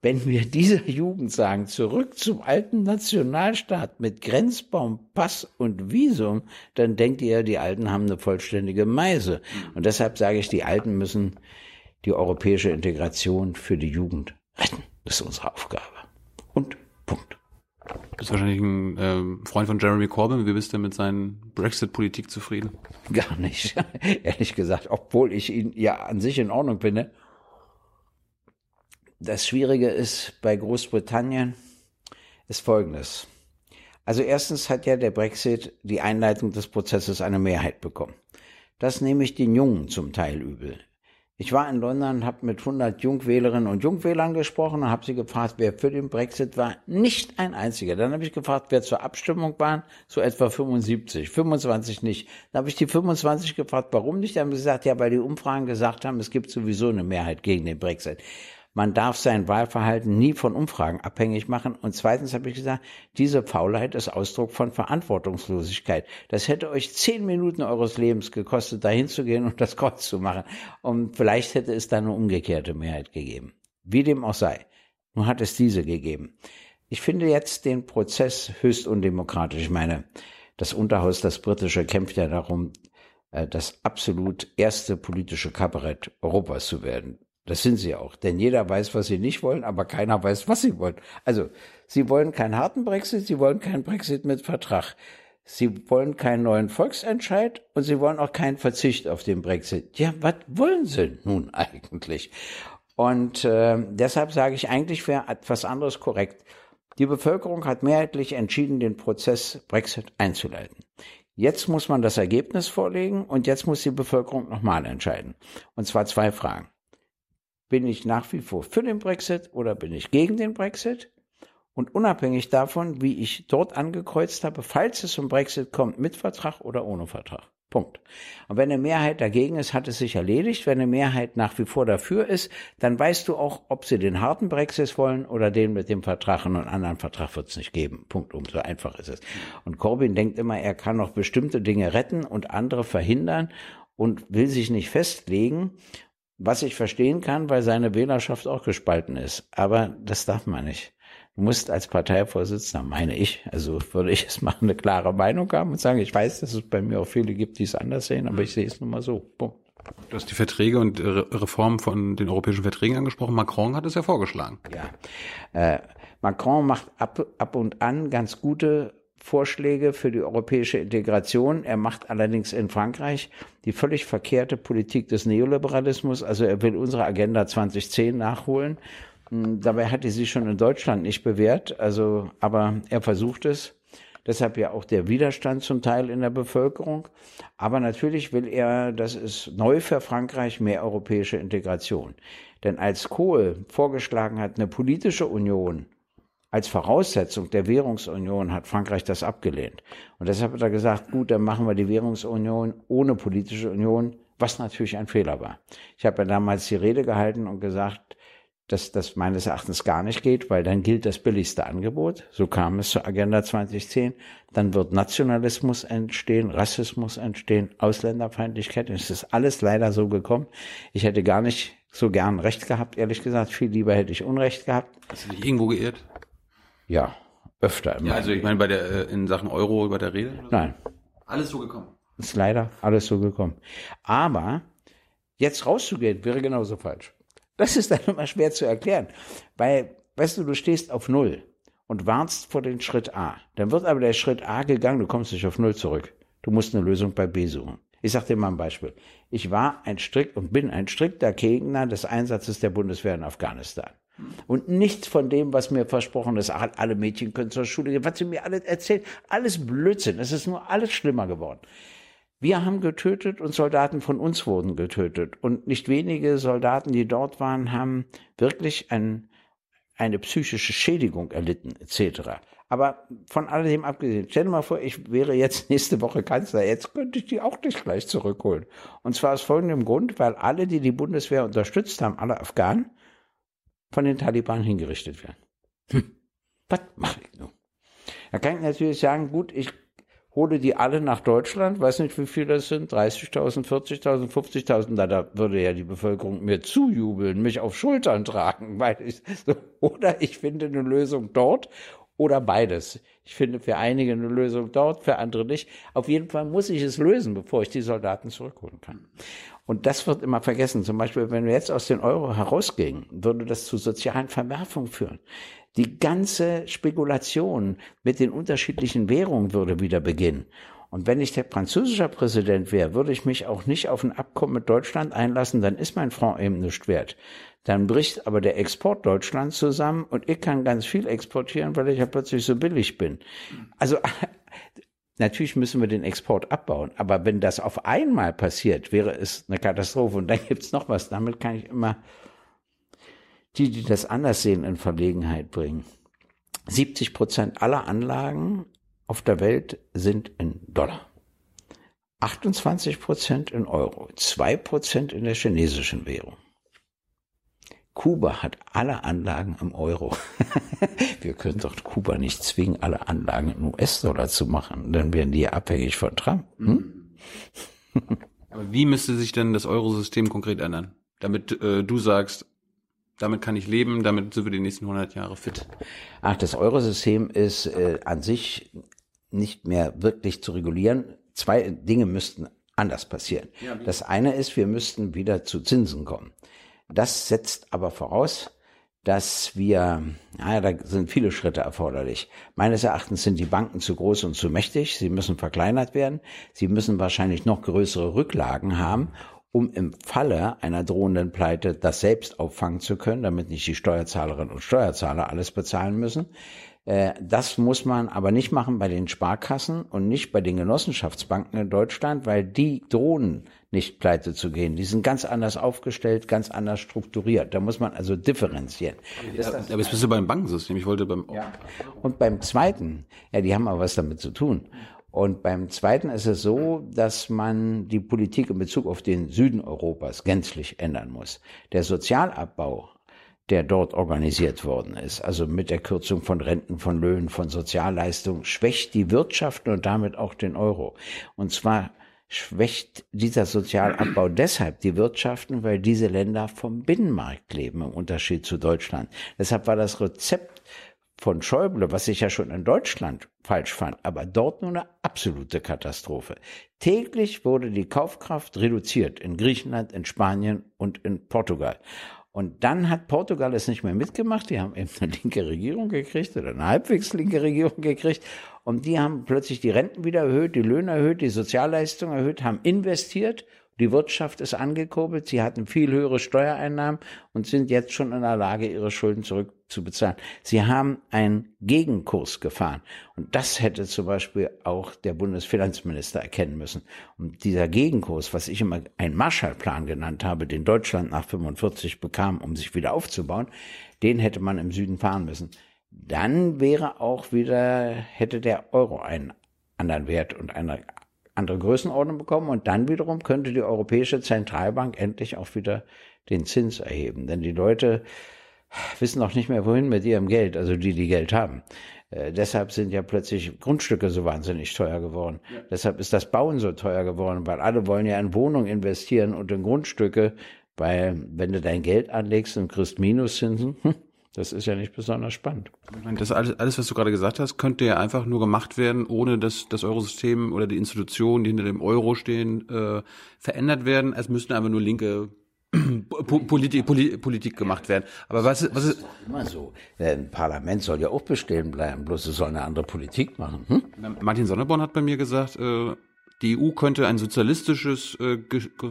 Wenn wir [LAUGHS] dieser Jugend sagen, zurück zum alten Nationalstaat mit Grenzbaum, Pass und Visum, dann denkt ihr, die Alten haben eine vollständige Meise. Und deshalb sage ich, die Alten müssen die europäische Integration für die Jugend retten. Das ist unsere Aufgabe. Punkt. Du bist wahrscheinlich ein ähm, Freund von Jeremy Corbyn. Wie bist du mit seinen Brexit-Politik zufrieden? Gar nicht. [LAUGHS] Ehrlich gesagt, obwohl ich ihn ja an sich in Ordnung finde. Das Schwierige ist bei Großbritannien ist Folgendes. Also erstens hat ja der Brexit die Einleitung des Prozesses eine Mehrheit bekommen. Das nehme ich den Jungen zum Teil übel. Ich war in London, habe mit 100 Jungwählerinnen und Jungwählern gesprochen und habe sie gefragt, wer für den Brexit war. Nicht ein einziger. Dann habe ich gefragt, wer zur Abstimmung waren. So etwa 75, 25 nicht. Dann habe ich die 25 gefragt, warum nicht. Dann haben sie gesagt, ja, weil die Umfragen gesagt haben, es gibt sowieso eine Mehrheit gegen den Brexit man darf sein Wahlverhalten nie von Umfragen abhängig machen. Und zweitens habe ich gesagt, diese Faulheit ist Ausdruck von Verantwortungslosigkeit. Das hätte euch zehn Minuten eures Lebens gekostet, dahin zu gehen und das Kreuz zu machen. Und vielleicht hätte es dann eine umgekehrte Mehrheit gegeben. Wie dem auch sei. Nun hat es diese gegeben. Ich finde jetzt den Prozess höchst undemokratisch. Ich meine, das Unterhaus, das britische, kämpft ja darum, äh, das absolut erste politische Kabarett Europas zu werden. Das sind sie auch. Denn jeder weiß, was sie nicht wollen, aber keiner weiß, was sie wollen. Also, sie wollen keinen harten Brexit, sie wollen keinen Brexit mit Vertrag. Sie wollen keinen neuen Volksentscheid und sie wollen auch keinen Verzicht auf den Brexit. Ja, was wollen sie nun [LAUGHS] eigentlich? Und äh, deshalb sage ich, eigentlich wäre etwas anderes korrekt. Die Bevölkerung hat mehrheitlich entschieden, den Prozess Brexit einzuleiten. Jetzt muss man das Ergebnis vorlegen und jetzt muss die Bevölkerung nochmal entscheiden. Und zwar zwei Fragen. Bin ich nach wie vor für den Brexit oder bin ich gegen den Brexit? Und unabhängig davon, wie ich dort angekreuzt habe, falls es zum Brexit kommt, mit Vertrag oder ohne Vertrag. Punkt. Und wenn eine Mehrheit dagegen ist, hat es sich erledigt. Wenn eine Mehrheit nach wie vor dafür ist, dann weißt du auch, ob sie den harten Brexit wollen oder den mit dem Vertrag. Und einen anderen Vertrag wird es nicht geben. Punkt. Um so einfach ist es. Und Corbyn denkt immer, er kann noch bestimmte Dinge retten und andere verhindern und will sich nicht festlegen. Was ich verstehen kann, weil seine Wählerschaft auch gespalten ist. Aber das darf man nicht. Du musst als Parteivorsitzender, meine ich, also würde ich [LAUGHS] es machen, eine klare Meinung haben und sagen, ich weiß, dass es bei mir auch viele gibt, die es anders sehen, aber ich sehe es nun mal so. Punkt. Du hast die Verträge und Reformen von den europäischen Verträgen angesprochen. Macron hat es ja vorgeschlagen. Ja. Äh, Macron macht ab, ab und an ganz gute Vorschläge für die europäische Integration. Er macht allerdings in Frankreich die völlig verkehrte Politik des Neoliberalismus. Also er will unsere Agenda 2010 nachholen. Hm, dabei hat er sie schon in Deutschland nicht bewährt. Also, aber er versucht es. Deshalb ja auch der Widerstand zum Teil in der Bevölkerung. Aber natürlich will er, das ist neu für Frankreich, mehr europäische Integration. Denn als Kohl vorgeschlagen hat, eine politische Union als Voraussetzung der Währungsunion hat Frankreich das abgelehnt. Und deshalb hat er gesagt, gut, dann machen wir die Währungsunion ohne politische Union, was natürlich ein Fehler war. Ich habe ja damals die Rede gehalten und gesagt, dass das meines Erachtens gar nicht geht, weil dann gilt das billigste Angebot. So kam es zur Agenda 2010. Dann wird Nationalismus entstehen, Rassismus entstehen, Ausländerfeindlichkeit. Es ist alles leider so gekommen. Ich hätte gar nicht so gern Recht gehabt, ehrlich gesagt. Viel lieber hätte ich Unrecht gehabt. Hast du dich irgendwo geirrt? Ja, öfter immer. Ja, also ich meine bei der äh, in Sachen Euro bei der Rede? Nein. Alles so gekommen. Ist leider alles so gekommen. Aber jetzt rauszugehen wäre genauso falsch. Das ist dann immer schwer zu erklären, weil weißt du, du stehst auf Null und wartest vor den Schritt A. Dann wird aber der Schritt A gegangen, du kommst nicht auf Null zurück. Du musst eine Lösung bei B suchen. Ich sage dir mal ein Beispiel. Ich war ein strikt und bin ein strikter Gegner des Einsatzes der Bundeswehr in Afghanistan. Und nichts von dem, was mir versprochen ist, alle Mädchen können zur Schule gehen, was sie mir alles erzählt, alles Blödsinn. Es ist nur alles schlimmer geworden. Wir haben getötet und Soldaten von uns wurden getötet. Und nicht wenige Soldaten, die dort waren, haben wirklich ein, eine psychische Schädigung erlitten, etc. Aber von alledem abgesehen, stell dir mal vor, ich wäre jetzt [LAUGHS] nächste Woche Kanzler, jetzt könnte ich die auch nicht gleich zurückholen. Und zwar aus folgendem Grund, weil alle, die die Bundeswehr unterstützt haben, alle Afghanen, von den Taliban hingerichtet werden. Hm. Was mache ich nun? Da kann ich natürlich sagen, gut, ich hole die alle nach Deutschland, weiß nicht, wie viele das sind, 30.000, 40.000, 50.000, da, da würde ja die Bevölkerung mir zujubeln, mich auf Schultern tragen, [LAUGHS] weil ich, so, oder ich finde eine Lösung dort oder beides. Ich finde für einige eine Lösung dort, für andere nicht. Auf jeden Fall muss ich es lösen, bevor ich die Soldaten zurückholen kann. Und das wird immer vergessen. Zum Beispiel, wenn wir jetzt aus den Euro herausgingen, würde das zu sozialen Verwerfungen führen. Die ganze Spekulation mit den unterschiedlichen Währungen würde wieder beginnen. Und wenn ich der französische Präsident wäre, würde ich mich auch nicht auf ein Abkommen mit Deutschland einlassen, dann ist mein Franc eben nicht wert. Dann bricht aber der Export Deutschlands zusammen und ich kann ganz viel exportieren, weil ich ja plötzlich so billig bin. Also natürlich müssen wir den Export abbauen, aber wenn das auf einmal passiert, wäre es eine Katastrophe. Und dann gibt's noch was, damit kann ich immer die, die das anders sehen, in Verlegenheit bringen. 70 Prozent aller Anlagen auf der Welt sind in Dollar. 28 Prozent in Euro, 2 Prozent in der chinesischen Währung. Kuba hat alle Anlagen im Euro. [LAUGHS] Wir können doch Kuba nicht zwingen, alle Anlagen in US-Dollar zu machen. Dann werden die abhängig von Trump. Hm? [LAUGHS] Aber wie müsste sich denn das Eurosystem konkret ändern? Damit äh, du sagst, damit kann ich leben, damit sind wir die nächsten 100 Jahre fit. Ach, das Eurosystem ist äh, an sich nicht mehr wirklich zu regulieren. Zwei Dinge müssten anders passieren. Ja, das eine ist, wir müssten wieder zu Zinsen kommen. Das setzt aber voraus, dass wir, naja, da sind viele Schritte erforderlich. Meines Erachtens sind die Banken zu groß und zu mächtig. Sie müssen verkleinert werden. Sie müssen wahrscheinlich noch größere Rücklagen haben, um im Falle einer drohenden Pleite das selbst auffangen zu können, damit nicht die Steuerzahlerinnen und Steuerzahler alles bezahlen müssen. Äh, das muss man aber nicht machen bei den Sparkassen und nicht bei den Genossenschaftsbanken in Deutschland, weil die drohen nicht pleite zu gehen. Die sind ganz anders aufgestellt, ganz anders strukturiert. Da muss man also differenzieren. Ja, aber jetzt bist du beim Bankensystem. Ich wollte beim. Ja. Und beim zweiten, ja, die haben aber was damit zu tun. Und beim zweiten ist es so, dass man die Politik in Bezug auf den Süden Europas gänzlich ändern muss. Der Sozialabbau der dort organisiert worden ist, also mit der Kürzung von Renten, von Löhnen, von Sozialleistungen, schwächt die Wirtschaft und damit auch den Euro. Und zwar schwächt dieser Sozialabbau [CLEARS THROAT] deshalb die Wirtschaften, weil diese Länder vom Binnenmarkt leben, im Unterschied zu Deutschland. Deshalb war das Rezept von Schäuble, was ich ja schon in Deutschland falsch fand, aber dort nur eine absolute Katastrophe. Täglich wurde die Kaufkraft reduziert in Griechenland, in Spanien und in Portugal. Und dann hat Portugal es nicht mehr mitgemacht. Die haben eben eine linke Regierung gekriegt oder eine halbwegs linke Regierung gekriegt. Und die haben plötzlich die Renten wieder erhöht, die Löhne erhöht, die Sozialleistungen erhöht, haben investiert die Wirtschaft ist angekurbelt, sie hatten viel höhere Steuereinnahmen und sind jetzt schon in der Lage, ihre Schulden zurückzubezahlen. Sie haben einen Gegenkurs gefahren. Und das hätte zum Beispiel auch der Bundesfinanzminister erkennen müssen. Und dieser Gegenkurs, was ich immer einen Marshallplan genannt habe, den Deutschland nach 45 bekam, um sich wieder aufzubauen, den hätte man im Süden fahren müssen. Dann wäre auch wieder, hätte der Euro einen anderen Wert und eine andere Größenordnung bekommen und dann wiederum könnte die Europäische Zentralbank endlich auch wieder den Zins erheben. Denn die Leute wissen auch nicht mehr, wohin mit ihrem Geld, also die, die Geld haben. Äh, deshalb sind ja plötzlich Grundstücke so wahnsinnig teuer geworden. Ja. Deshalb ist das Bauen so teuer geworden, weil alle wollen ja in Wohnungen investieren und in Grundstücke, weil wenn du dein Geld anlegst und kriegst Minuszinsen, hm, [LAUGHS] das ist ja nicht besonders spannend. Das alles, alles, was du gerade gesagt hast, könnte ja einfach nur gemacht werden, ohne dass das Eurosystem oder die Institutionen, die hinter dem Euro stehen, äh, verändert werden. Es müssten einfach nur linke [CLEARS THROAT] Politik, Politik gemacht werden. Aber was, was ist, immer so? Ein Parlament soll ja auch bestehen bleiben, bloß es soll eine andere Politik machen. Hm? Martin Sonneborn hat bei mir gesagt, äh, die EU könnte ein sozialistisches äh,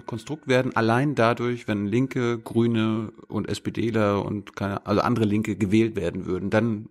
Konstrukt werden, allein dadurch, wenn Linke, Grüne und SPDler und keine, also andere Linke gewählt werden würden, dann,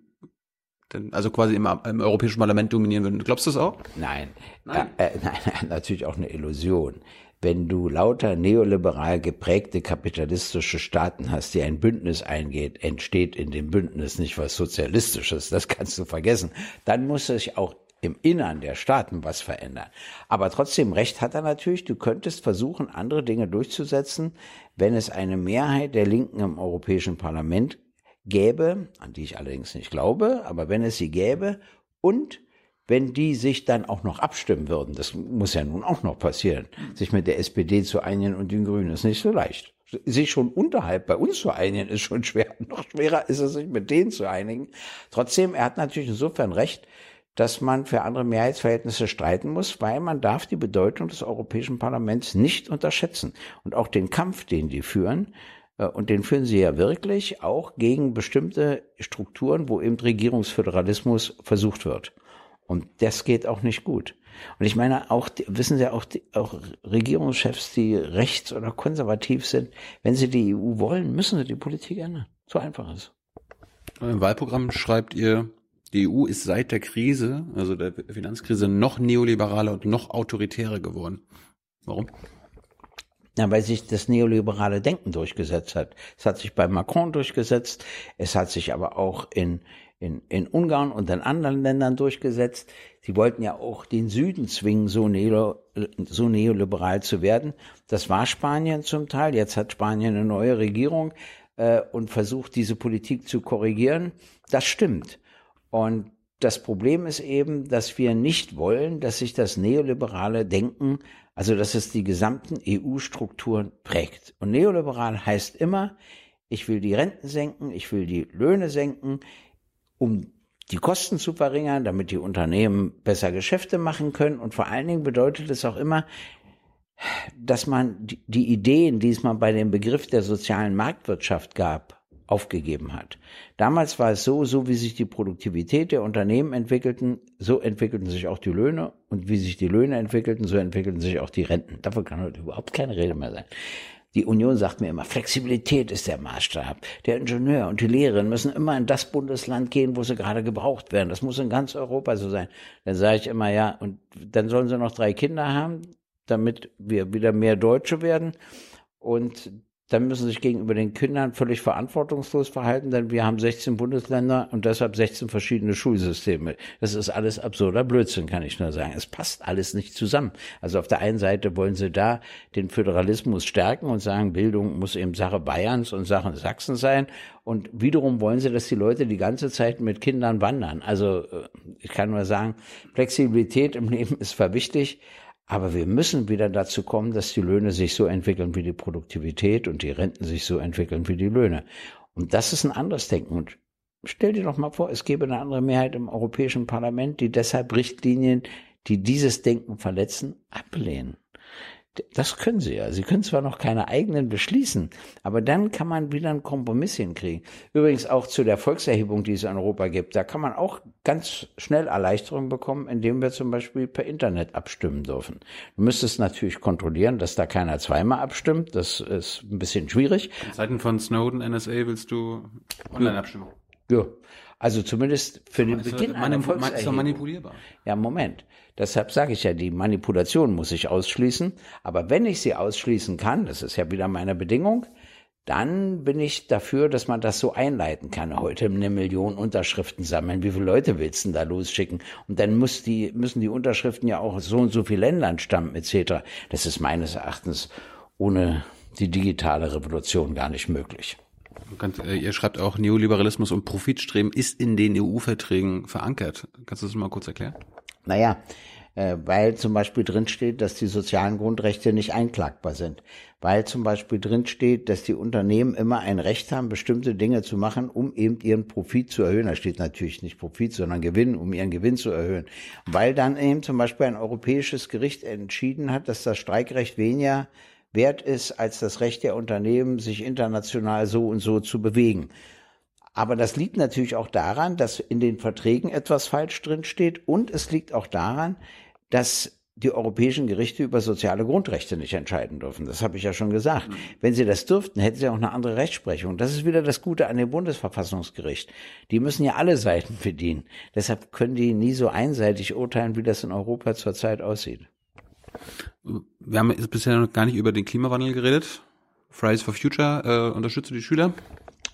dann also quasi im, im Europäischen Parlament dominieren würden. Glaubst du das auch? Nein, nein. Äh, äh, [LAUGHS] nein, natürlich auch eine Illusion. Wenn du lauter neoliberal geprägte kapitalistische Staaten hast, die ein Bündnis eingeht, entsteht in dem Bündnis nicht was Sozialistisches, das kannst du vergessen. Dann muss sich auch im Innern der Staaten was verändern. Aber trotzdem recht hat er natürlich, du könntest versuchen, andere Dinge durchzusetzen, wenn es eine Mehrheit der Linken im Europäischen Parlament gäbe, an die ich allerdings nicht glaube, aber wenn es sie gäbe und wenn die sich dann auch noch abstimmen würden, das muss ja nun auch noch passieren, sich mit der SPD zu einigen und den Grünen ist nicht so leicht. Sich schon unterhalb bei uns zu einigen ist schon schwer. [LAUGHS] Noch schwerer ist es, sich mit denen zu einigen. Trotzdem, er hat natürlich insofern recht, dass man für andere Mehrheitsverhältnisse streiten muss, weil man darf die Bedeutung des Europäischen Parlaments nicht unterschätzen. Und auch den Kampf, den die führen, äh, und den führen sie ja wirklich auch gegen bestimmte Strukturen, wo eben Regierungsföderalismus versucht wird. Und das geht auch nicht gut. Und ich meine, auch, wissen Sie, auch, die, auch Regierungschefs, die rechts oder konservativ sind, wenn sie die EU wollen, müssen sie die Politik ändern. So einfach ist. Im Wahlprogramm schreibt ihr, die EU ist seit der Krise, also der Finanzkrise, noch neoliberaler und noch autoritärer geworden. Warum? Ja, weil sich das neoliberale Denken durchgesetzt hat. Es hat sich bei Macron durchgesetzt, es hat sich aber auch in, in, in Ungarn und in anderen Ländern durchgesetzt. Sie wollten ja auch den Süden zwingen, so, neo, so neoliberal zu werden. Das war Spanien zum Teil. Jetzt hat Spanien eine neue Regierung äh, und versucht, diese Politik zu korrigieren. Das stimmt. Und das Problem ist eben, dass wir nicht wollen, dass sich das neoliberale Denken, also dass es die gesamten EU-Strukturen prägt. Und neoliberal heißt immer, ich will die Renten senken, ich will die Löhne senken, um die Kosten zu verringern, damit die Unternehmen besser Geschäfte machen können. Und vor allen Dingen bedeutet es auch immer, dass man die Ideen, die es mal bei dem Begriff der sozialen Marktwirtschaft gab, aufgegeben hat. Damals war es so, so wie sich die Produktivität der Unternehmen entwickelten, so entwickelten sich auch die Löhne und wie sich die Löhne entwickelten, so entwickelten sich auch die Renten. Davon kann heute überhaupt keine Rede mehr sein. Die Union sagt mir immer, Flexibilität ist der Maßstab. Der Ingenieur und die Lehrerin müssen immer in das Bundesland gehen, wo sie gerade gebraucht werden. Das muss in ganz Europa so sein. Dann sage ich immer, ja, und dann sollen sie noch drei Kinder haben, damit wir wieder mehr Deutsche werden. Und dann müssen sie sich gegenüber den Kindern völlig verantwortungslos verhalten, denn wir haben 16 Bundesländer und deshalb 16 verschiedene Schulsysteme. Das ist alles absurder Blödsinn, kann ich nur sagen. Es passt alles nicht zusammen. Also auf der einen Seite wollen sie da den Föderalismus stärken und sagen, Bildung muss eben Sache Bayerns und Sache Sachsen sein. Und wiederum wollen sie, dass die Leute die ganze Zeit mit Kindern wandern. Also äh, ich kann nur sagen, Flexibilität im Leben ist zwar wichtig, aber wir müssen wieder dazu kommen, dass die Löhne sich so entwickeln wie die Produktivität und die Renten sich so entwickeln wie die Löhne. Und das ist ein anderes Denken. Und stell dir doch mal vor, es gäbe eine andere Mehrheit im Europäischen Parlament, die deshalb Richtlinien, die dieses Denken verletzen, ablehnen. Das können sie ja. Sie können zwar noch keine eigenen beschließen, aber dann kann man wieder einen Kompromiss hinkriegen. Übrigens auch zu der Volkserhebung, die es in Europa gibt, da kann man auch ganz schnell Erleichterung bekommen, indem wir zum Beispiel per Internet abstimmen dürfen. Du müsstest natürlich kontrollieren, dass da keiner zweimal abstimmt. Das ist ein bisschen schwierig. In Zeiten von Snowden, NSA willst du Online-Abstimmung? Ja. Also zumindest für den Beginn einer Volkserhebung. Ist doch manipulierbar. Ja, Moment. Deshalb sage ich ja, die Manipulation muss ich ausschließen. Aber wenn ich sie ausschließen kann, das ist ja wieder meine Bedingung, dann bin ich dafür, dass man das so einleiten kann. Heute eine Million Unterschriften sammeln. Wie viele Leute willst du denn da losschicken? Und dann muss die, müssen die Unterschriften ja auch so und so viele Ländern stammen, etc. Das ist meines Erachtens ohne die digitale Revolution gar nicht möglich. Kannst, äh, ihr schreibt auch, Neoliberalismus und Profitstreben ist in den EU-Verträgen verankert. Kannst du das mal kurz erklären? Naja, äh, weil zum Beispiel drinsteht, dass die sozialen Grundrechte nicht einklagbar sind. Weil zum Beispiel drinsteht, dass die Unternehmen immer ein Recht haben, bestimmte Dinge zu machen, um eben ihren Profit zu erhöhen. Da steht natürlich nicht Profit, sondern Gewinn, um ihren Gewinn zu erhöhen. Weil dann eben zum Beispiel ein europäisches Gericht entschieden hat, dass das Streikrecht weniger wert ist als das Recht der Unternehmen, sich international so und so zu bewegen. Aber das liegt natürlich auch daran, dass in den Verträgen etwas falsch drinsteht und es liegt auch daran, dass die europäischen Gerichte über soziale Grundrechte nicht entscheiden dürfen. Das habe ich ja schon gesagt. Mhm. Wenn sie das dürften, hätten sie auch eine andere Rechtsprechung. Das ist wieder das Gute an dem Bundesverfassungsgericht. Die müssen ja alle Seiten bedienen. Deshalb können die nie so einseitig urteilen, wie das in Europa zurzeit aussieht. Wir haben bisher noch gar nicht über den Klimawandel geredet. Fridays for Future äh, unterstützt die Schüler?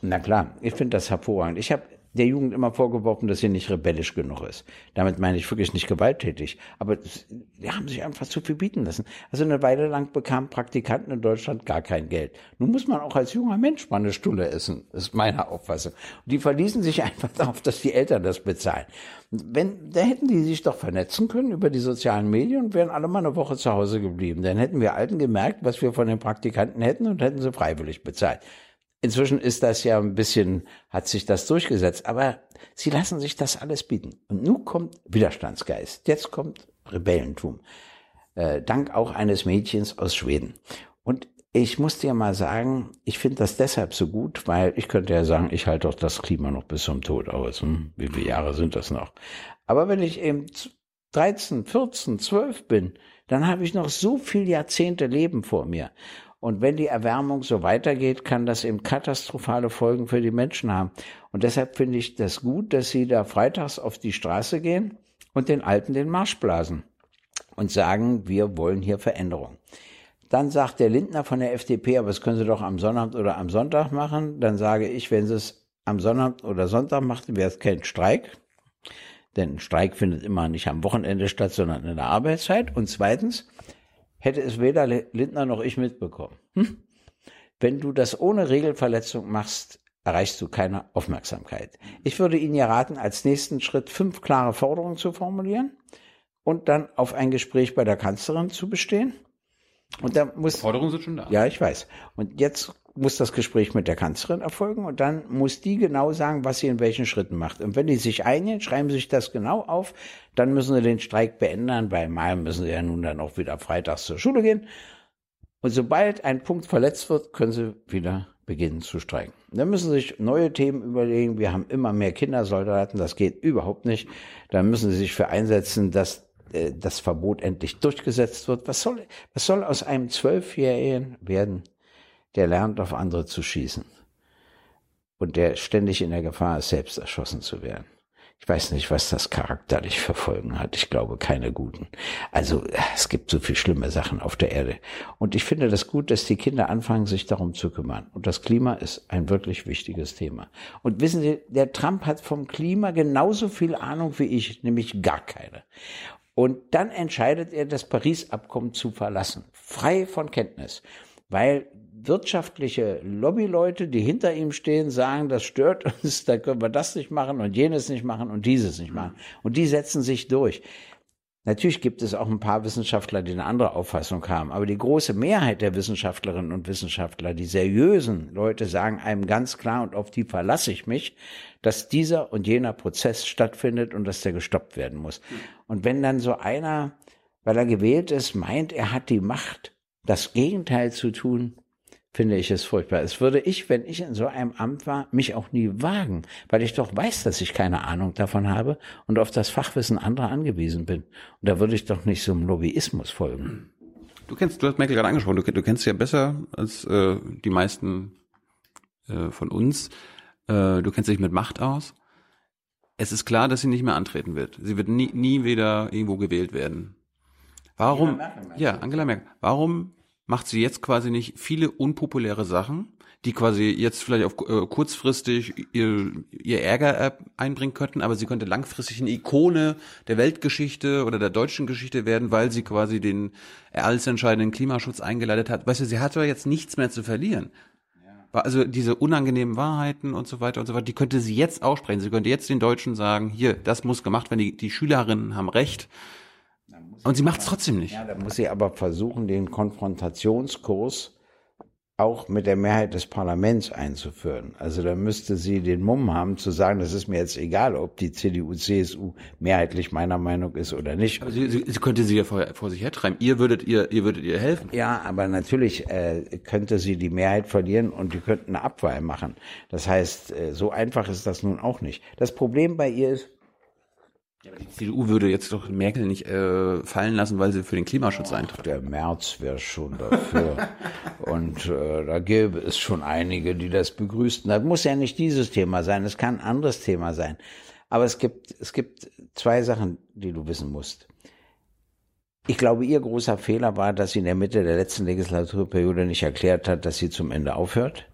Na klar, ich finde das hervorragend. Ich habe der Jugend immer vorgeworfen, dass sie nicht rebellisch genug ist. Damit meine ich wirklich nicht gewalttätig. Aber die haben sich einfach zu viel bieten lassen. Also eine Weile lang bekamen Praktikanten in Deutschland gar kein Geld. Nun muss man auch als junger Mensch mal eine Stulle essen, ist meine Auffassung. Und die verließen sich [LAUGHS] einfach darauf, dass die Eltern das bezahlen. Wenn, da hätten die sich doch vernetzen können über die sozialen Medien und wären alle mal eine Woche zu Hause geblieben. Dann hätten wir Alten gemerkt, was wir von den Praktikanten hätten und hätten sie freiwillig bezahlt. Inzwischen ist das ja ein bisschen, hat sich das durchgesetzt, aber sie lassen sich das alles bieten. Und nun kommt Widerstandsgeist, jetzt kommt Rebellentum. Äh, dank auch eines Mädchens aus Schweden. Und ich muss dir mal sagen, ich finde das deshalb so gut, weil ich könnte ja sagen, ich halte doch das Klima noch bis zum Tod aus. Hm? Wie viele Jahre sind das noch? Aber wenn ich eben 13, 14, 12 bin, dann habe ich noch so viele Jahrzehnte Leben vor mir. Und wenn die Erwärmung so weitergeht, kann das eben katastrophale Folgen für die Menschen haben. Und deshalb finde ich das gut, dass sie da freitags auf die Straße gehen und den Alten den Marsch blasen und sagen, wir wollen hier Veränderung. Dann sagt der Lindner von der FDP, aber das können Sie doch am Sonnabend oder am Sonntag machen. Dann sage ich, wenn Sie es am Sonnabend oder Sonntag machen, wäre es kein Streik. Denn ein Streik findet immer nicht am Wochenende statt, sondern in der Arbeitszeit. Und zweitens, hätte es weder Lindner noch ich mitbekommen. Hm? Wenn du das ohne Regelverletzung machst, erreichst du keine Aufmerksamkeit. Ich würde Ihnen ja raten, als nächsten Schritt fünf klare Forderungen zu formulieren und dann auf ein Gespräch bei der Kanzlerin zu bestehen. Und da muss Forderungen sind schon da. Ja, ich weiß. Und jetzt muss das Gespräch mit der Kanzlerin erfolgen und dann muss die genau sagen, was sie in welchen Schritten macht. Und wenn die sich einigen, schreiben sie sich das genau auf, dann müssen sie den Streik beenden, weil mal müssen sie ja nun dann auch wieder freitags zur Schule gehen. Und sobald ein Punkt verletzt wird, können sie wieder beginnen zu streiken. Dann müssen sie sich neue Themen überlegen. Wir haben immer mehr Kindersoldaten, das geht überhaupt nicht. Dann müssen sie sich für einsetzen, dass äh, das Verbot endlich durchgesetzt wird. Was soll, was soll aus einem Zwölfjährigen werden? Der lernt auf andere zu schießen und der ständig in der Gefahr ist, selbst erschossen zu werden. Ich weiß nicht, was das charakterlich für Folgen hat. Ich glaube keine guten. Also es gibt so viel schlimme Sachen auf der Erde. Und ich finde das gut, dass die Kinder anfangen, sich darum zu kümmern. Und das Klima ist ein wirklich wichtiges Thema. Und wissen Sie, der Trump hat vom Klima genauso viel Ahnung wie ich, nämlich gar keine. Und dann entscheidet er, das Paris-Abkommen zu verlassen. Frei von Kenntnis. Weil wirtschaftliche Lobbyleute, die hinter ihm stehen, sagen, das stört [LAUGHS] uns, da können wir das nicht machen und jenes nicht machen und dieses nicht machen. Und die setzen sich durch. Natürlich gibt es auch ein paar Wissenschaftler, die eine andere Auffassung haben, aber die große Mehrheit der Wissenschaftlerinnen und Wissenschaftler, die seriösen Leute, sagen einem ganz klar, und auf die verlasse ich mich, dass dieser und jener Prozess stattfindet und dass der gestoppt werden muss. Und wenn dann so einer, weil er gewählt ist, meint, er hat die Macht, das Gegenteil zu tun, finde ich es furchtbar. Es würde ich, wenn ich in so einem Amt war, mich auch nie wagen, weil ich doch weiß, dass ich keine Ahnung davon habe und auf das Fachwissen anderer angewiesen bin. Und da würde ich doch nicht so einem Lobbyismus folgen. Du kennst, du hast Merkel gerade angesprochen, du, du kennst sie ja besser als äh, die meisten äh, von uns. Äh, du kennst dich mit Macht aus. Es ist klar, dass sie nicht mehr antreten wird. Sie wird nie, nie wieder irgendwo gewählt werden. Warum? Angela Merkel, ja, Angela Merkel. Warum macht sie jetzt quasi nicht viele unpopuläre Sachen, die quasi jetzt vielleicht auf äh, kurzfristig ihr, ihr Ärger einbringen könnten, aber sie könnte langfristig eine Ikone der Weltgeschichte oder der deutschen Geschichte werden, weil sie quasi den alles entscheidenden Klimaschutz eingeleitet hat. Weißt du, sie hat ja jetzt nichts mehr zu verlieren. Also diese unangenehmen Wahrheiten und so weiter und so weiter, die könnte sie jetzt aussprechen. Sie könnte jetzt den Deutschen sagen, hier, das muss gemacht werden, die, die Schülerinnen haben recht und sie macht es trotzdem nicht. Ja, da muss sie aber versuchen, den Konfrontationskurs auch mit der Mehrheit des Parlaments einzuführen. Also da müsste sie den Mumm haben zu sagen, das ist mir jetzt egal, ob die CDU, CSU mehrheitlich meiner Meinung ist oder nicht. Aber sie, sie, sie könnte sie ja vor, vor sich hertreiben. Ihr würdet ihr, ihr würdet ihr helfen. Ja, aber natürlich äh, könnte sie die Mehrheit verlieren und die könnten eine Abwahl machen. Das heißt, äh, so einfach ist das nun auch nicht. Das Problem bei ihr ist, ja, aber die CDU würde jetzt doch Merkel nicht äh, fallen lassen, weil sie für den Klimaschutz eintritt. Der März wäre schon dafür. [LAUGHS] Und äh, da gäbe es schon einige, die das begrüßten. Das muss ja nicht dieses Thema sein, es kann ein anderes Thema sein. Aber es gibt, es gibt zwei Sachen, die du wissen musst. Ich glaube, ihr großer Fehler war, dass sie in der Mitte der letzten Legislaturperiode nicht erklärt hat, dass sie zum Ende aufhört.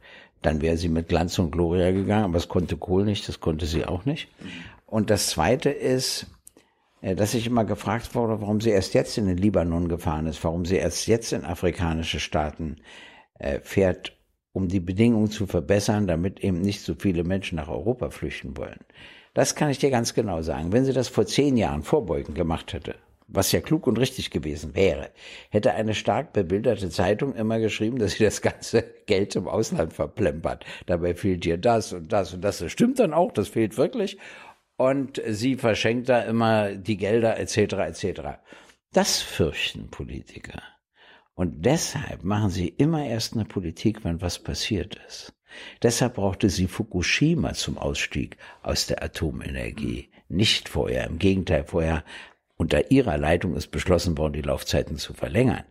Dann wäre sie mit Glanz und Gloria gegangen, aber das konnte Kohl nicht, das konnte sie auch nicht. Und das Zweite ist, äh, dass ich immer gefragt wurde, warum sie erst jetzt in den Libanon gefahren ist, warum sie erst jetzt in afrikanische Staaten äh, fährt, um die Bedingungen zu verbessern, damit eben nicht so viele Menschen nach Europa flüchten wollen. Das kann ich dir ganz genau sagen. Wenn sie das vor zehn Jahren vorbeugend gemacht hätte, was ja klug und richtig gewesen wäre, hätte eine stark bebilderte Zeitung immer geschrieben, dass sie das ganze [LAUGHS] Geld im Ausland verplempert. Dabei fehlt ihr das und das und das. Das stimmt dann auch, das fehlt wirklich. Und sie verschenkt da immer die Gelder etc. etc. Das fürchten Politiker. Und deshalb machen sie immer erst eine Politik, wenn was passiert ist. Deshalb brauchte sie Fukushima zum Ausstieg aus der Atomenergie. Nicht vorher. Im Gegenteil, vorher unter ihrer Leitung ist beschlossen worden, die Laufzeiten zu verlängern.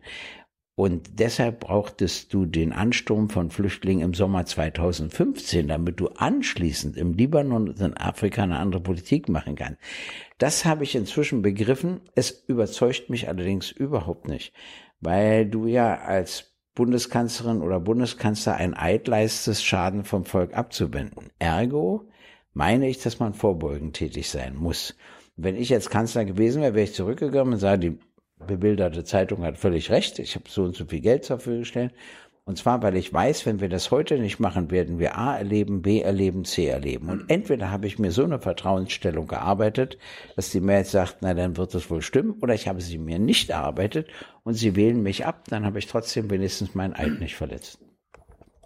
Und deshalb brauchtest du den Ansturm von Flüchtlingen im Sommer 2015, damit du anschließend im Libanon und in Afrika eine andere Politik machen kannst. Das habe ich inzwischen begriffen. Es überzeugt mich allerdings überhaupt nicht, weil du ja als Bundeskanzlerin oder Bundeskanzler ein Eid leistest, Schaden vom Volk abzuwenden. Ergo meine ich, dass man vorbeugend tätig sein muss. Wenn ich jetzt Kanzler gewesen wäre, wäre ich zurückgegangen und sage, die bebilderte Zeitung hat völlig recht, ich habe so und so viel Geld zur Verfügung gestellt. Und zwar, weil ich weiß, wenn wir das heute nicht machen, werden wir A erleben, B erleben, C erleben. Und entweder habe ich mir so eine Vertrauensstellung gearbeitet, dass die Mehrheit sagt, na dann wird es wohl stimmen, oder ich habe sie mir nicht erarbeitet und sie wählen mich ab, dann habe ich trotzdem wenigstens meinen Eid nicht verletzt.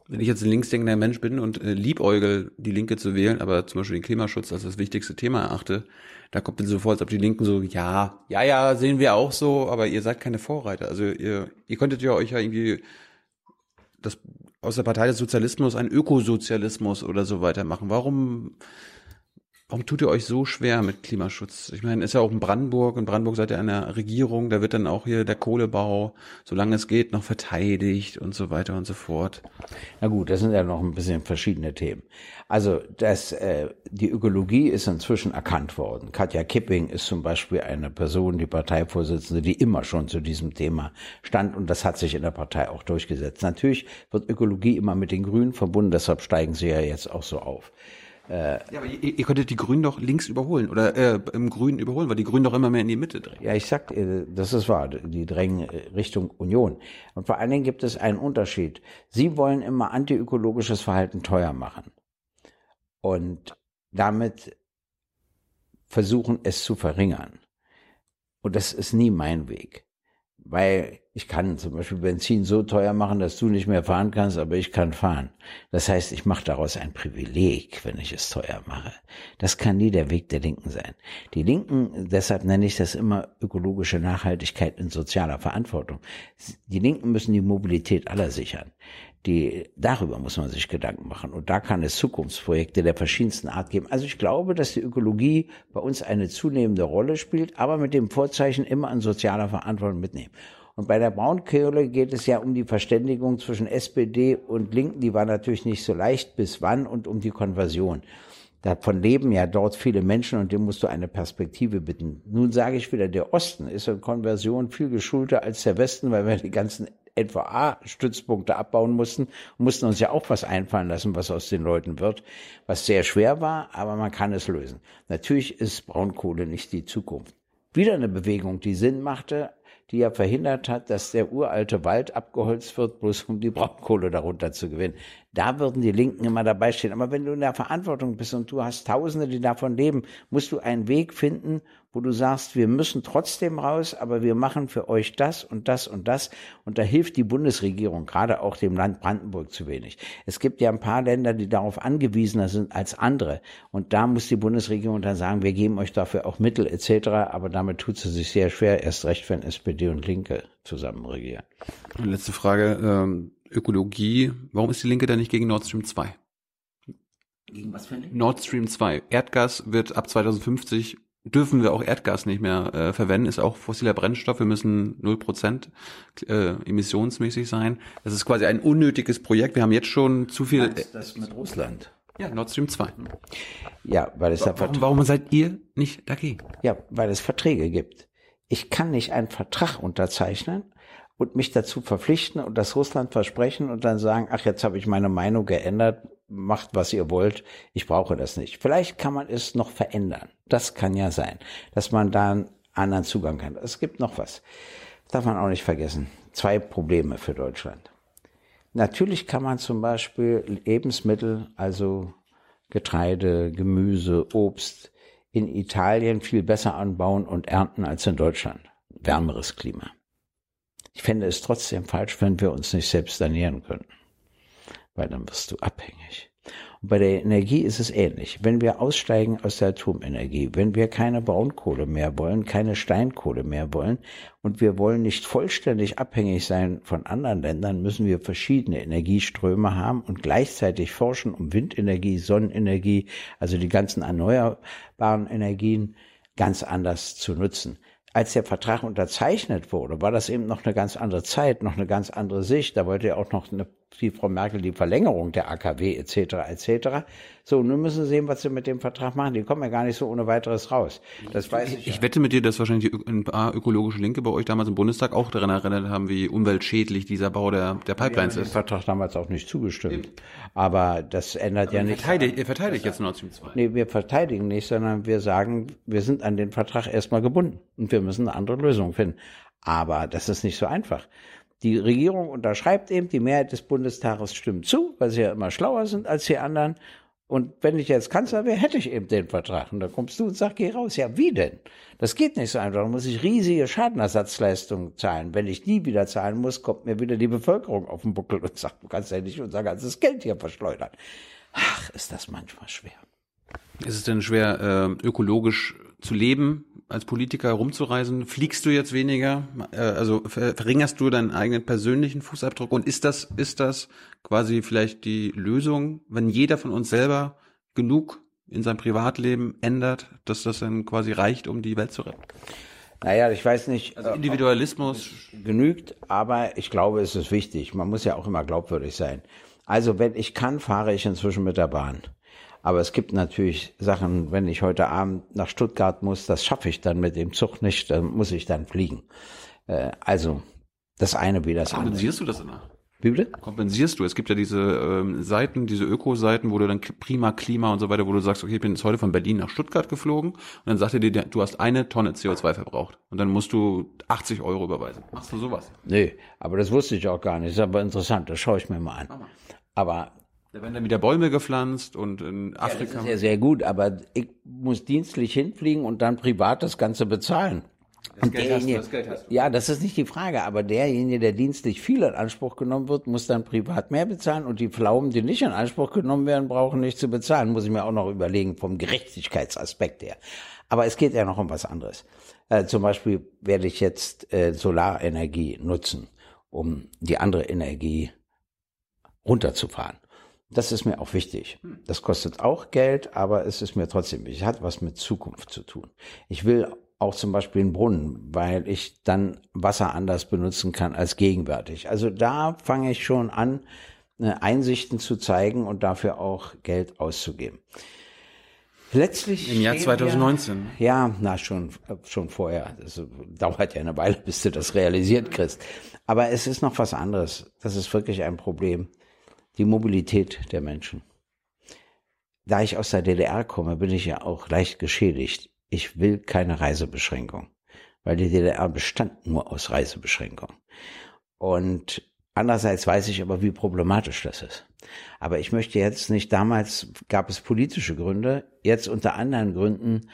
Wenn ich jetzt ein linksdenkender Mensch bin und äh, liebäugel, die Linke zu wählen, aber zum Beispiel den Klimaschutz als das wichtigste Thema erachte, da kommt dann sofort, ob die Linken so, ja, ja, ja, sehen wir auch so, aber ihr seid keine Vorreiter. Also ihr, ihr könntet ja euch ja irgendwie das aus der Partei des Sozialismus einen Ökosozialismus oder so weitermachen. Warum Warum tut ihr euch so schwer mit Klimaschutz? Ich meine, ist ja auch in Brandenburg. In Brandenburg seid ihr an der Regierung. Da wird dann auch hier der Kohlebau, solange es geht, noch verteidigt und so weiter und so fort. Na gut, das sind ja noch ein bisschen verschiedene Themen. Also das, äh, die Ökologie ist inzwischen erkannt worden. Katja Kipping ist zum Beispiel eine Person, die Parteivorsitzende, die immer schon zu diesem Thema stand und das hat sich in der Partei auch durchgesetzt. Natürlich wird Ökologie immer mit den Grünen verbunden, deshalb steigen sie ja jetzt auch so auf. Äh, ja, aber ihr, ihr könntet die Grünen doch links überholen oder äh, im Grünen überholen, weil die Grünen doch immer mehr in die Mitte drängen. Ja, ich sag, äh, das ist wahr, die drängen äh, Richtung Union. Und vor allen Dingen gibt es einen Unterschied. Sie wollen immer antiökologisches Verhalten teuer machen und damit versuchen, es zu verringern. Und das ist nie mein Weg. Weil ich kann zum Beispiel Benzin so teuer machen, dass du nicht mehr fahren kannst, aber ich kann fahren. Das heißt, ich mache daraus ein Privileg, wenn ich es teuer mache. Das kann nie der Weg der Linken sein. Die Linken, deshalb nenne ich das immer ökologische Nachhaltigkeit in sozialer Verantwortung. Die Linken müssen die Mobilität aller sichern. Die, darüber muss man sich Gedanken machen. Und da kann es Zukunftsprojekte der verschiedensten Art geben. Also ich glaube, dass die Ökologie bei uns eine zunehmende Rolle spielt, aber mit dem Vorzeichen immer an sozialer Verantwortung mitnehmen. Und bei der Braunkohle geht es ja um die Verständigung zwischen SPD und Linken. Die war natürlich nicht so leicht bis wann und um die Konversion. Davon leben ja dort viele Menschen und dem musst du eine Perspektive bitten. Nun sage ich wieder, der Osten ist in Konversion viel geschulter als der Westen, weil wir die ganzen NVA-Stützpunkte abbauen mussten mussten uns ja auch was einfallen lassen, was aus den Leuten wird, was sehr schwer war, aber man kann es lösen. Natürlich ist Braunkohle nicht die Zukunft. Wieder eine Bewegung, die Sinn machte, die ja verhindert hat, dass der uralte Wald abgeholzt wird, bloß um die Braunkohle darunter zu gewinnen. Da würden die Linken immer dabei stehen. Aber wenn du in der Verantwortung bist und du hast Tausende, die davon leben, musst du einen Weg finden, wo du sagst, wir müssen trotzdem raus, aber wir machen für euch das und das und das. Und da hilft die Bundesregierung, gerade auch dem Land Brandenburg zu wenig. Es gibt ja ein paar Länder, die darauf angewiesener sind als andere. Und da muss die Bundesregierung dann sagen, wir geben euch dafür auch Mittel etc. Aber damit tut sie sich sehr schwer, erst recht, wenn SPD und Linke zusammen regieren. Letzte Frage, ähm, Ökologie. Warum ist die Linke da nicht gegen Nord Stream 2? Gegen was für ein Nord Stream 2. Erdgas wird ab 2050 dürfen wir auch Erdgas nicht mehr äh, verwenden, ist auch fossiler Brennstoff. Wir müssen 0% äh, emissionsmäßig sein. Das ist quasi ein unnötiges Projekt. Wir haben jetzt schon zu viel. Meinst das mit Russland? Ja, Nord Stream 2. Ja, weil es warum, da warum seid ihr nicht dagegen? Ja, weil es Verträge gibt. Ich kann nicht einen Vertrag unterzeichnen und mich dazu verpflichten und das Russland versprechen und dann sagen, ach, jetzt habe ich meine Meinung geändert, macht, was ihr wollt, ich brauche das nicht. Vielleicht kann man es noch verändern. Das kann ja sein, dass man da einen anderen Zugang hat. Es gibt noch was. Darf man auch nicht vergessen. Zwei Probleme für Deutschland. Natürlich kann man zum Beispiel Lebensmittel, also Getreide, Gemüse, Obst, in Italien viel besser anbauen und ernten als in Deutschland. Wärmeres Klima. Ich fände es trotzdem falsch, wenn wir uns nicht selbst ernähren können. Weil dann wirst du abhängig. Und bei der Energie ist es ähnlich. Wenn wir aussteigen aus der Atomenergie, wenn wir keine Braunkohle mehr wollen, keine Steinkohle mehr wollen und wir wollen nicht vollständig abhängig sein von anderen Ländern, müssen wir verschiedene Energieströme haben und gleichzeitig forschen, um Windenergie, Sonnenenergie, also die ganzen erneuerbaren Energien ganz anders zu nutzen als der Vertrag unterzeichnet wurde, war das eben noch eine ganz andere Zeit, noch eine ganz andere Sicht. Da wollte ja auch noch eine, die Frau Merkel die Verlängerung der AKW etc. etc. So, nun müssen Sie sehen, was Sie mit dem Vertrag machen. Die kommen ja gar nicht so ohne weiteres raus. Das weiß ich. Ich ja. wette mit dir, dass wahrscheinlich ein paar ökologische Linke bei euch damals im Bundestag auch daran erinnert haben, wie umweltschädlich dieser Bau der, der Pipelines ist. Ich habe dem Vertrag damals auch nicht zugestimmt. Aber das ändert Aber ja nichts. Verteidigt, ihr verteidigt jetzt Nord Stream 2. Nee, wir verteidigen nicht, sondern wir sagen, wir sind an den Vertrag erstmal gebunden und wir müssen eine andere Lösung finden. Aber das ist nicht so einfach. Die Regierung unterschreibt eben, die Mehrheit des Bundestages stimmt zu, weil sie ja immer schlauer sind als die anderen. Und wenn ich jetzt Kanzler wäre, hätte ich eben den Vertrag. Und dann kommst du und sagst, geh raus. Ja, wie denn? Das geht nicht so einfach. Da muss ich riesige Schadenersatzleistungen zahlen. Wenn ich die wieder zahlen muss, kommt mir wieder die Bevölkerung auf den Buckel und sagt, du kannst ja nicht unser ganzes Geld hier verschleudern. Ach, ist das manchmal schwer. Ist es denn schwer, äh, ökologisch zu leben, als Politiker herumzureisen? Fliegst du jetzt weniger? Äh, also verringerst du deinen eigenen persönlichen Fußabdruck? Und ist das, ist das quasi vielleicht die Lösung, wenn jeder von uns selber genug in seinem Privatleben ändert, dass das dann quasi reicht, um die Welt zu retten? Naja, ich weiß nicht. Also Individualismus genügt, aber ich glaube, es ist wichtig. Man muss ja auch immer glaubwürdig sein. Also wenn ich kann, fahre ich inzwischen mit der Bahn. Aber es gibt natürlich Sachen, wenn ich heute Abend nach Stuttgart muss, das schaffe ich dann mit dem Zug nicht, dann muss ich dann fliegen. Äh, also das eine wie das andere. Kompensierst du das immer? Wie bitte? Kompensierst du? Es gibt ja diese ähm, Seiten, diese Öko-Seiten, wo du dann prima Klima und so weiter, wo du sagst, okay, ich bin jetzt heute von Berlin nach Stuttgart geflogen und dann sagt er dir, du hast eine Tonne CO2 verbraucht und dann musst du 80 Euro überweisen. Machst du sowas? Nee, aber das wusste ich auch gar nicht. Das ist aber interessant, das schaue ich mir mal an. Aber da werden dann wieder Bäume gepflanzt und in Afrika. Ja, das ist ja sehr gut, aber ich muss dienstlich hinfliegen und dann privat das Ganze bezahlen. Das Geld, hast du, das Geld hast du. Ja, das ist nicht die Frage, aber derjenige, der dienstlich viel in Anspruch genommen wird, muss dann privat mehr bezahlen und die Pflaumen, die nicht in Anspruch genommen werden, brauchen nicht zu bezahlen. Muss ich mir auch noch überlegen vom Gerechtigkeitsaspekt her. Aber es geht ja noch um was anderes. Äh, zum Beispiel werde ich jetzt äh, Solarenergie nutzen, um die andere Energie runterzufahren. Das ist mir auch wichtig. Das kostet auch Geld, aber es ist mir trotzdem wichtig. Hat was mit Zukunft zu tun. Ich will auch zum Beispiel einen Brunnen, weil ich dann Wasser anders benutzen kann als gegenwärtig. Also da fange ich schon an, äh, Einsichten zu zeigen und dafür auch Geld auszugeben. Letztlich im Jahr 2019. Wir, ja, na schon schon vorher. Das dauert ja eine Weile, [LAUGHS] bis du das realisiert kriegst. Aber es ist noch was anderes. Das ist wirklich ein Problem die Mobilität der Menschen. Da ich aus der DDR komme, bin ich ja auch leicht geschädigt. Ich will keine Reisebeschränkung, weil die DDR bestand nur aus Reisebeschränkungen. Und andererseits weiß ich aber, wie problematisch das ist. Aber ich möchte jetzt nicht, damals gab es politische Gründe, jetzt unter anderen Gründen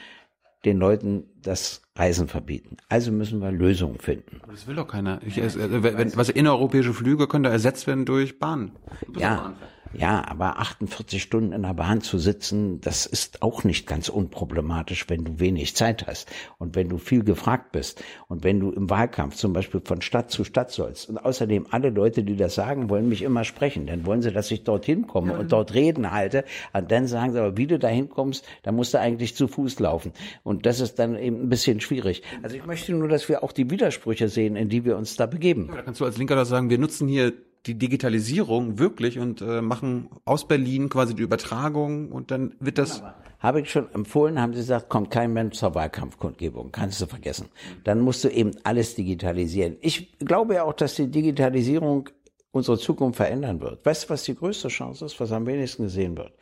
den Leuten das Reisen verbieten. Also müssen wir Lösungen finden. Das will doch keiner. Ich, äh, wenn, was innereuropäische Flüge können da ersetzt werden durch Bahn. Ja. Bahn. Ja, aber 48 Stunden in der Bahn zu sitzen, das ist auch nicht ganz unproblematisch, wenn du wenig Zeit hast und wenn du viel gefragt bist und wenn du im Wahlkampf zum Beispiel von Stadt zu Stadt sollst. Und außerdem alle Leute, die das sagen, wollen mich immer sprechen. Dann wollen sie, dass ich dorthin komme und dort Reden halte. Und dann sagen sie, aber wie du dahin kommst, da musst du eigentlich zu Fuß laufen. Und das ist dann eben ein bisschen schwierig. Also ich möchte nur, dass wir auch die Widersprüche sehen, in die wir uns da begeben. Ja, da kannst du als Linker das sagen, wir nutzen hier die Digitalisierung wirklich und äh, machen aus Berlin quasi die Übertragung und dann wird das. Habe ich schon empfohlen, haben sie gesagt, kommt kein Mensch zur Wahlkampfkundgebung, kannst du vergessen. Dann musst du eben alles digitalisieren. Ich glaube ja auch, dass die Digitalisierung unsere Zukunft verändern wird. Weißt du, was die größte Chance ist, was am wenigsten gesehen wird?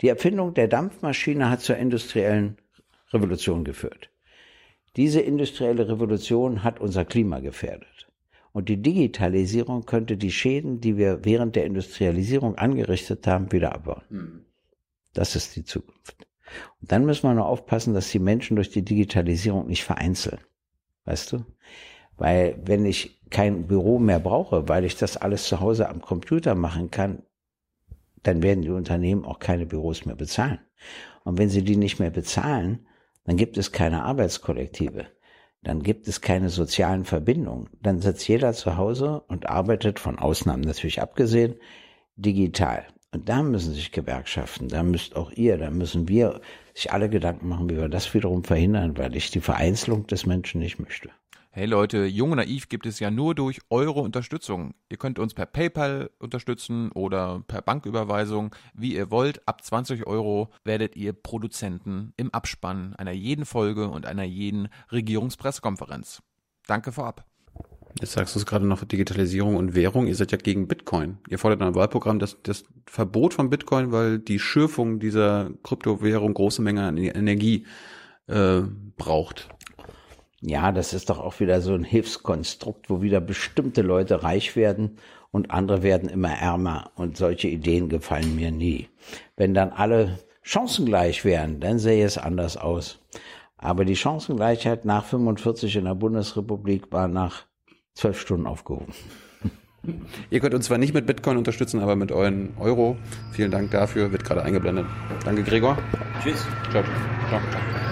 Die Erfindung der Dampfmaschine hat zur industriellen Revolution geführt. Diese industrielle Revolution hat unser Klima gefährdet. Und die Digitalisierung könnte die Schäden, die wir während der Industrialisierung angerichtet haben, wieder abbauen. Mhm. Das ist die Zukunft. Und dann müssen wir nur aufpassen, dass die Menschen durch die Digitalisierung nicht vereinzeln. Weißt du? Weil wenn ich kein Büro mehr brauche, weil ich das alles zu Hause am Computer machen kann, dann werden die Unternehmen auch keine Büros mehr bezahlen. Und wenn sie die nicht mehr bezahlen, dann gibt es keine Arbeitskollektive. Dann gibt es keine sozialen Verbindungen. Dann sitzt jeder zu Hause und arbeitet von Ausnahmen natürlich abgesehen digital. Und da müssen sich Gewerkschaften, da müsst auch ihr, da müssen wir sich alle Gedanken machen, wie wir das wiederum verhindern, weil ich die Vereinzelung des Menschen nicht möchte. Hey Leute, Jung und Naiv gibt es ja nur durch eure Unterstützung. Ihr könnt uns per PayPal unterstützen oder per Banküberweisung, wie ihr wollt. Ab 20 Euro werdet ihr Produzenten im Abspann einer jeden Folge und einer jeden Regierungspressekonferenz. Danke vorab. Jetzt sagst du es gerade noch Digitalisierung und Währung. Ihr seid ja gegen Bitcoin. Ihr fordert ein Wahlprogramm das, das Verbot von Bitcoin, weil die Schürfung dieser Kryptowährung große Mengen an Energie äh, braucht. Ja, das ist doch auch wieder so ein Hilfskonstrukt, wo wieder bestimmte Leute reich werden und andere werden immer ärmer. Und solche Ideen gefallen mir nie. Wenn dann alle chancengleich wären, dann sähe es anders aus. Aber die Chancengleichheit nach 45 in der Bundesrepublik war nach zwölf Stunden aufgehoben. [LAUGHS] Ihr könnt uns zwar nicht mit Bitcoin unterstützen, aber mit euren Euro. Vielen Dank dafür, wird gerade eingeblendet. Danke, Gregor. Tschüss. Ciao, ciao. ciao.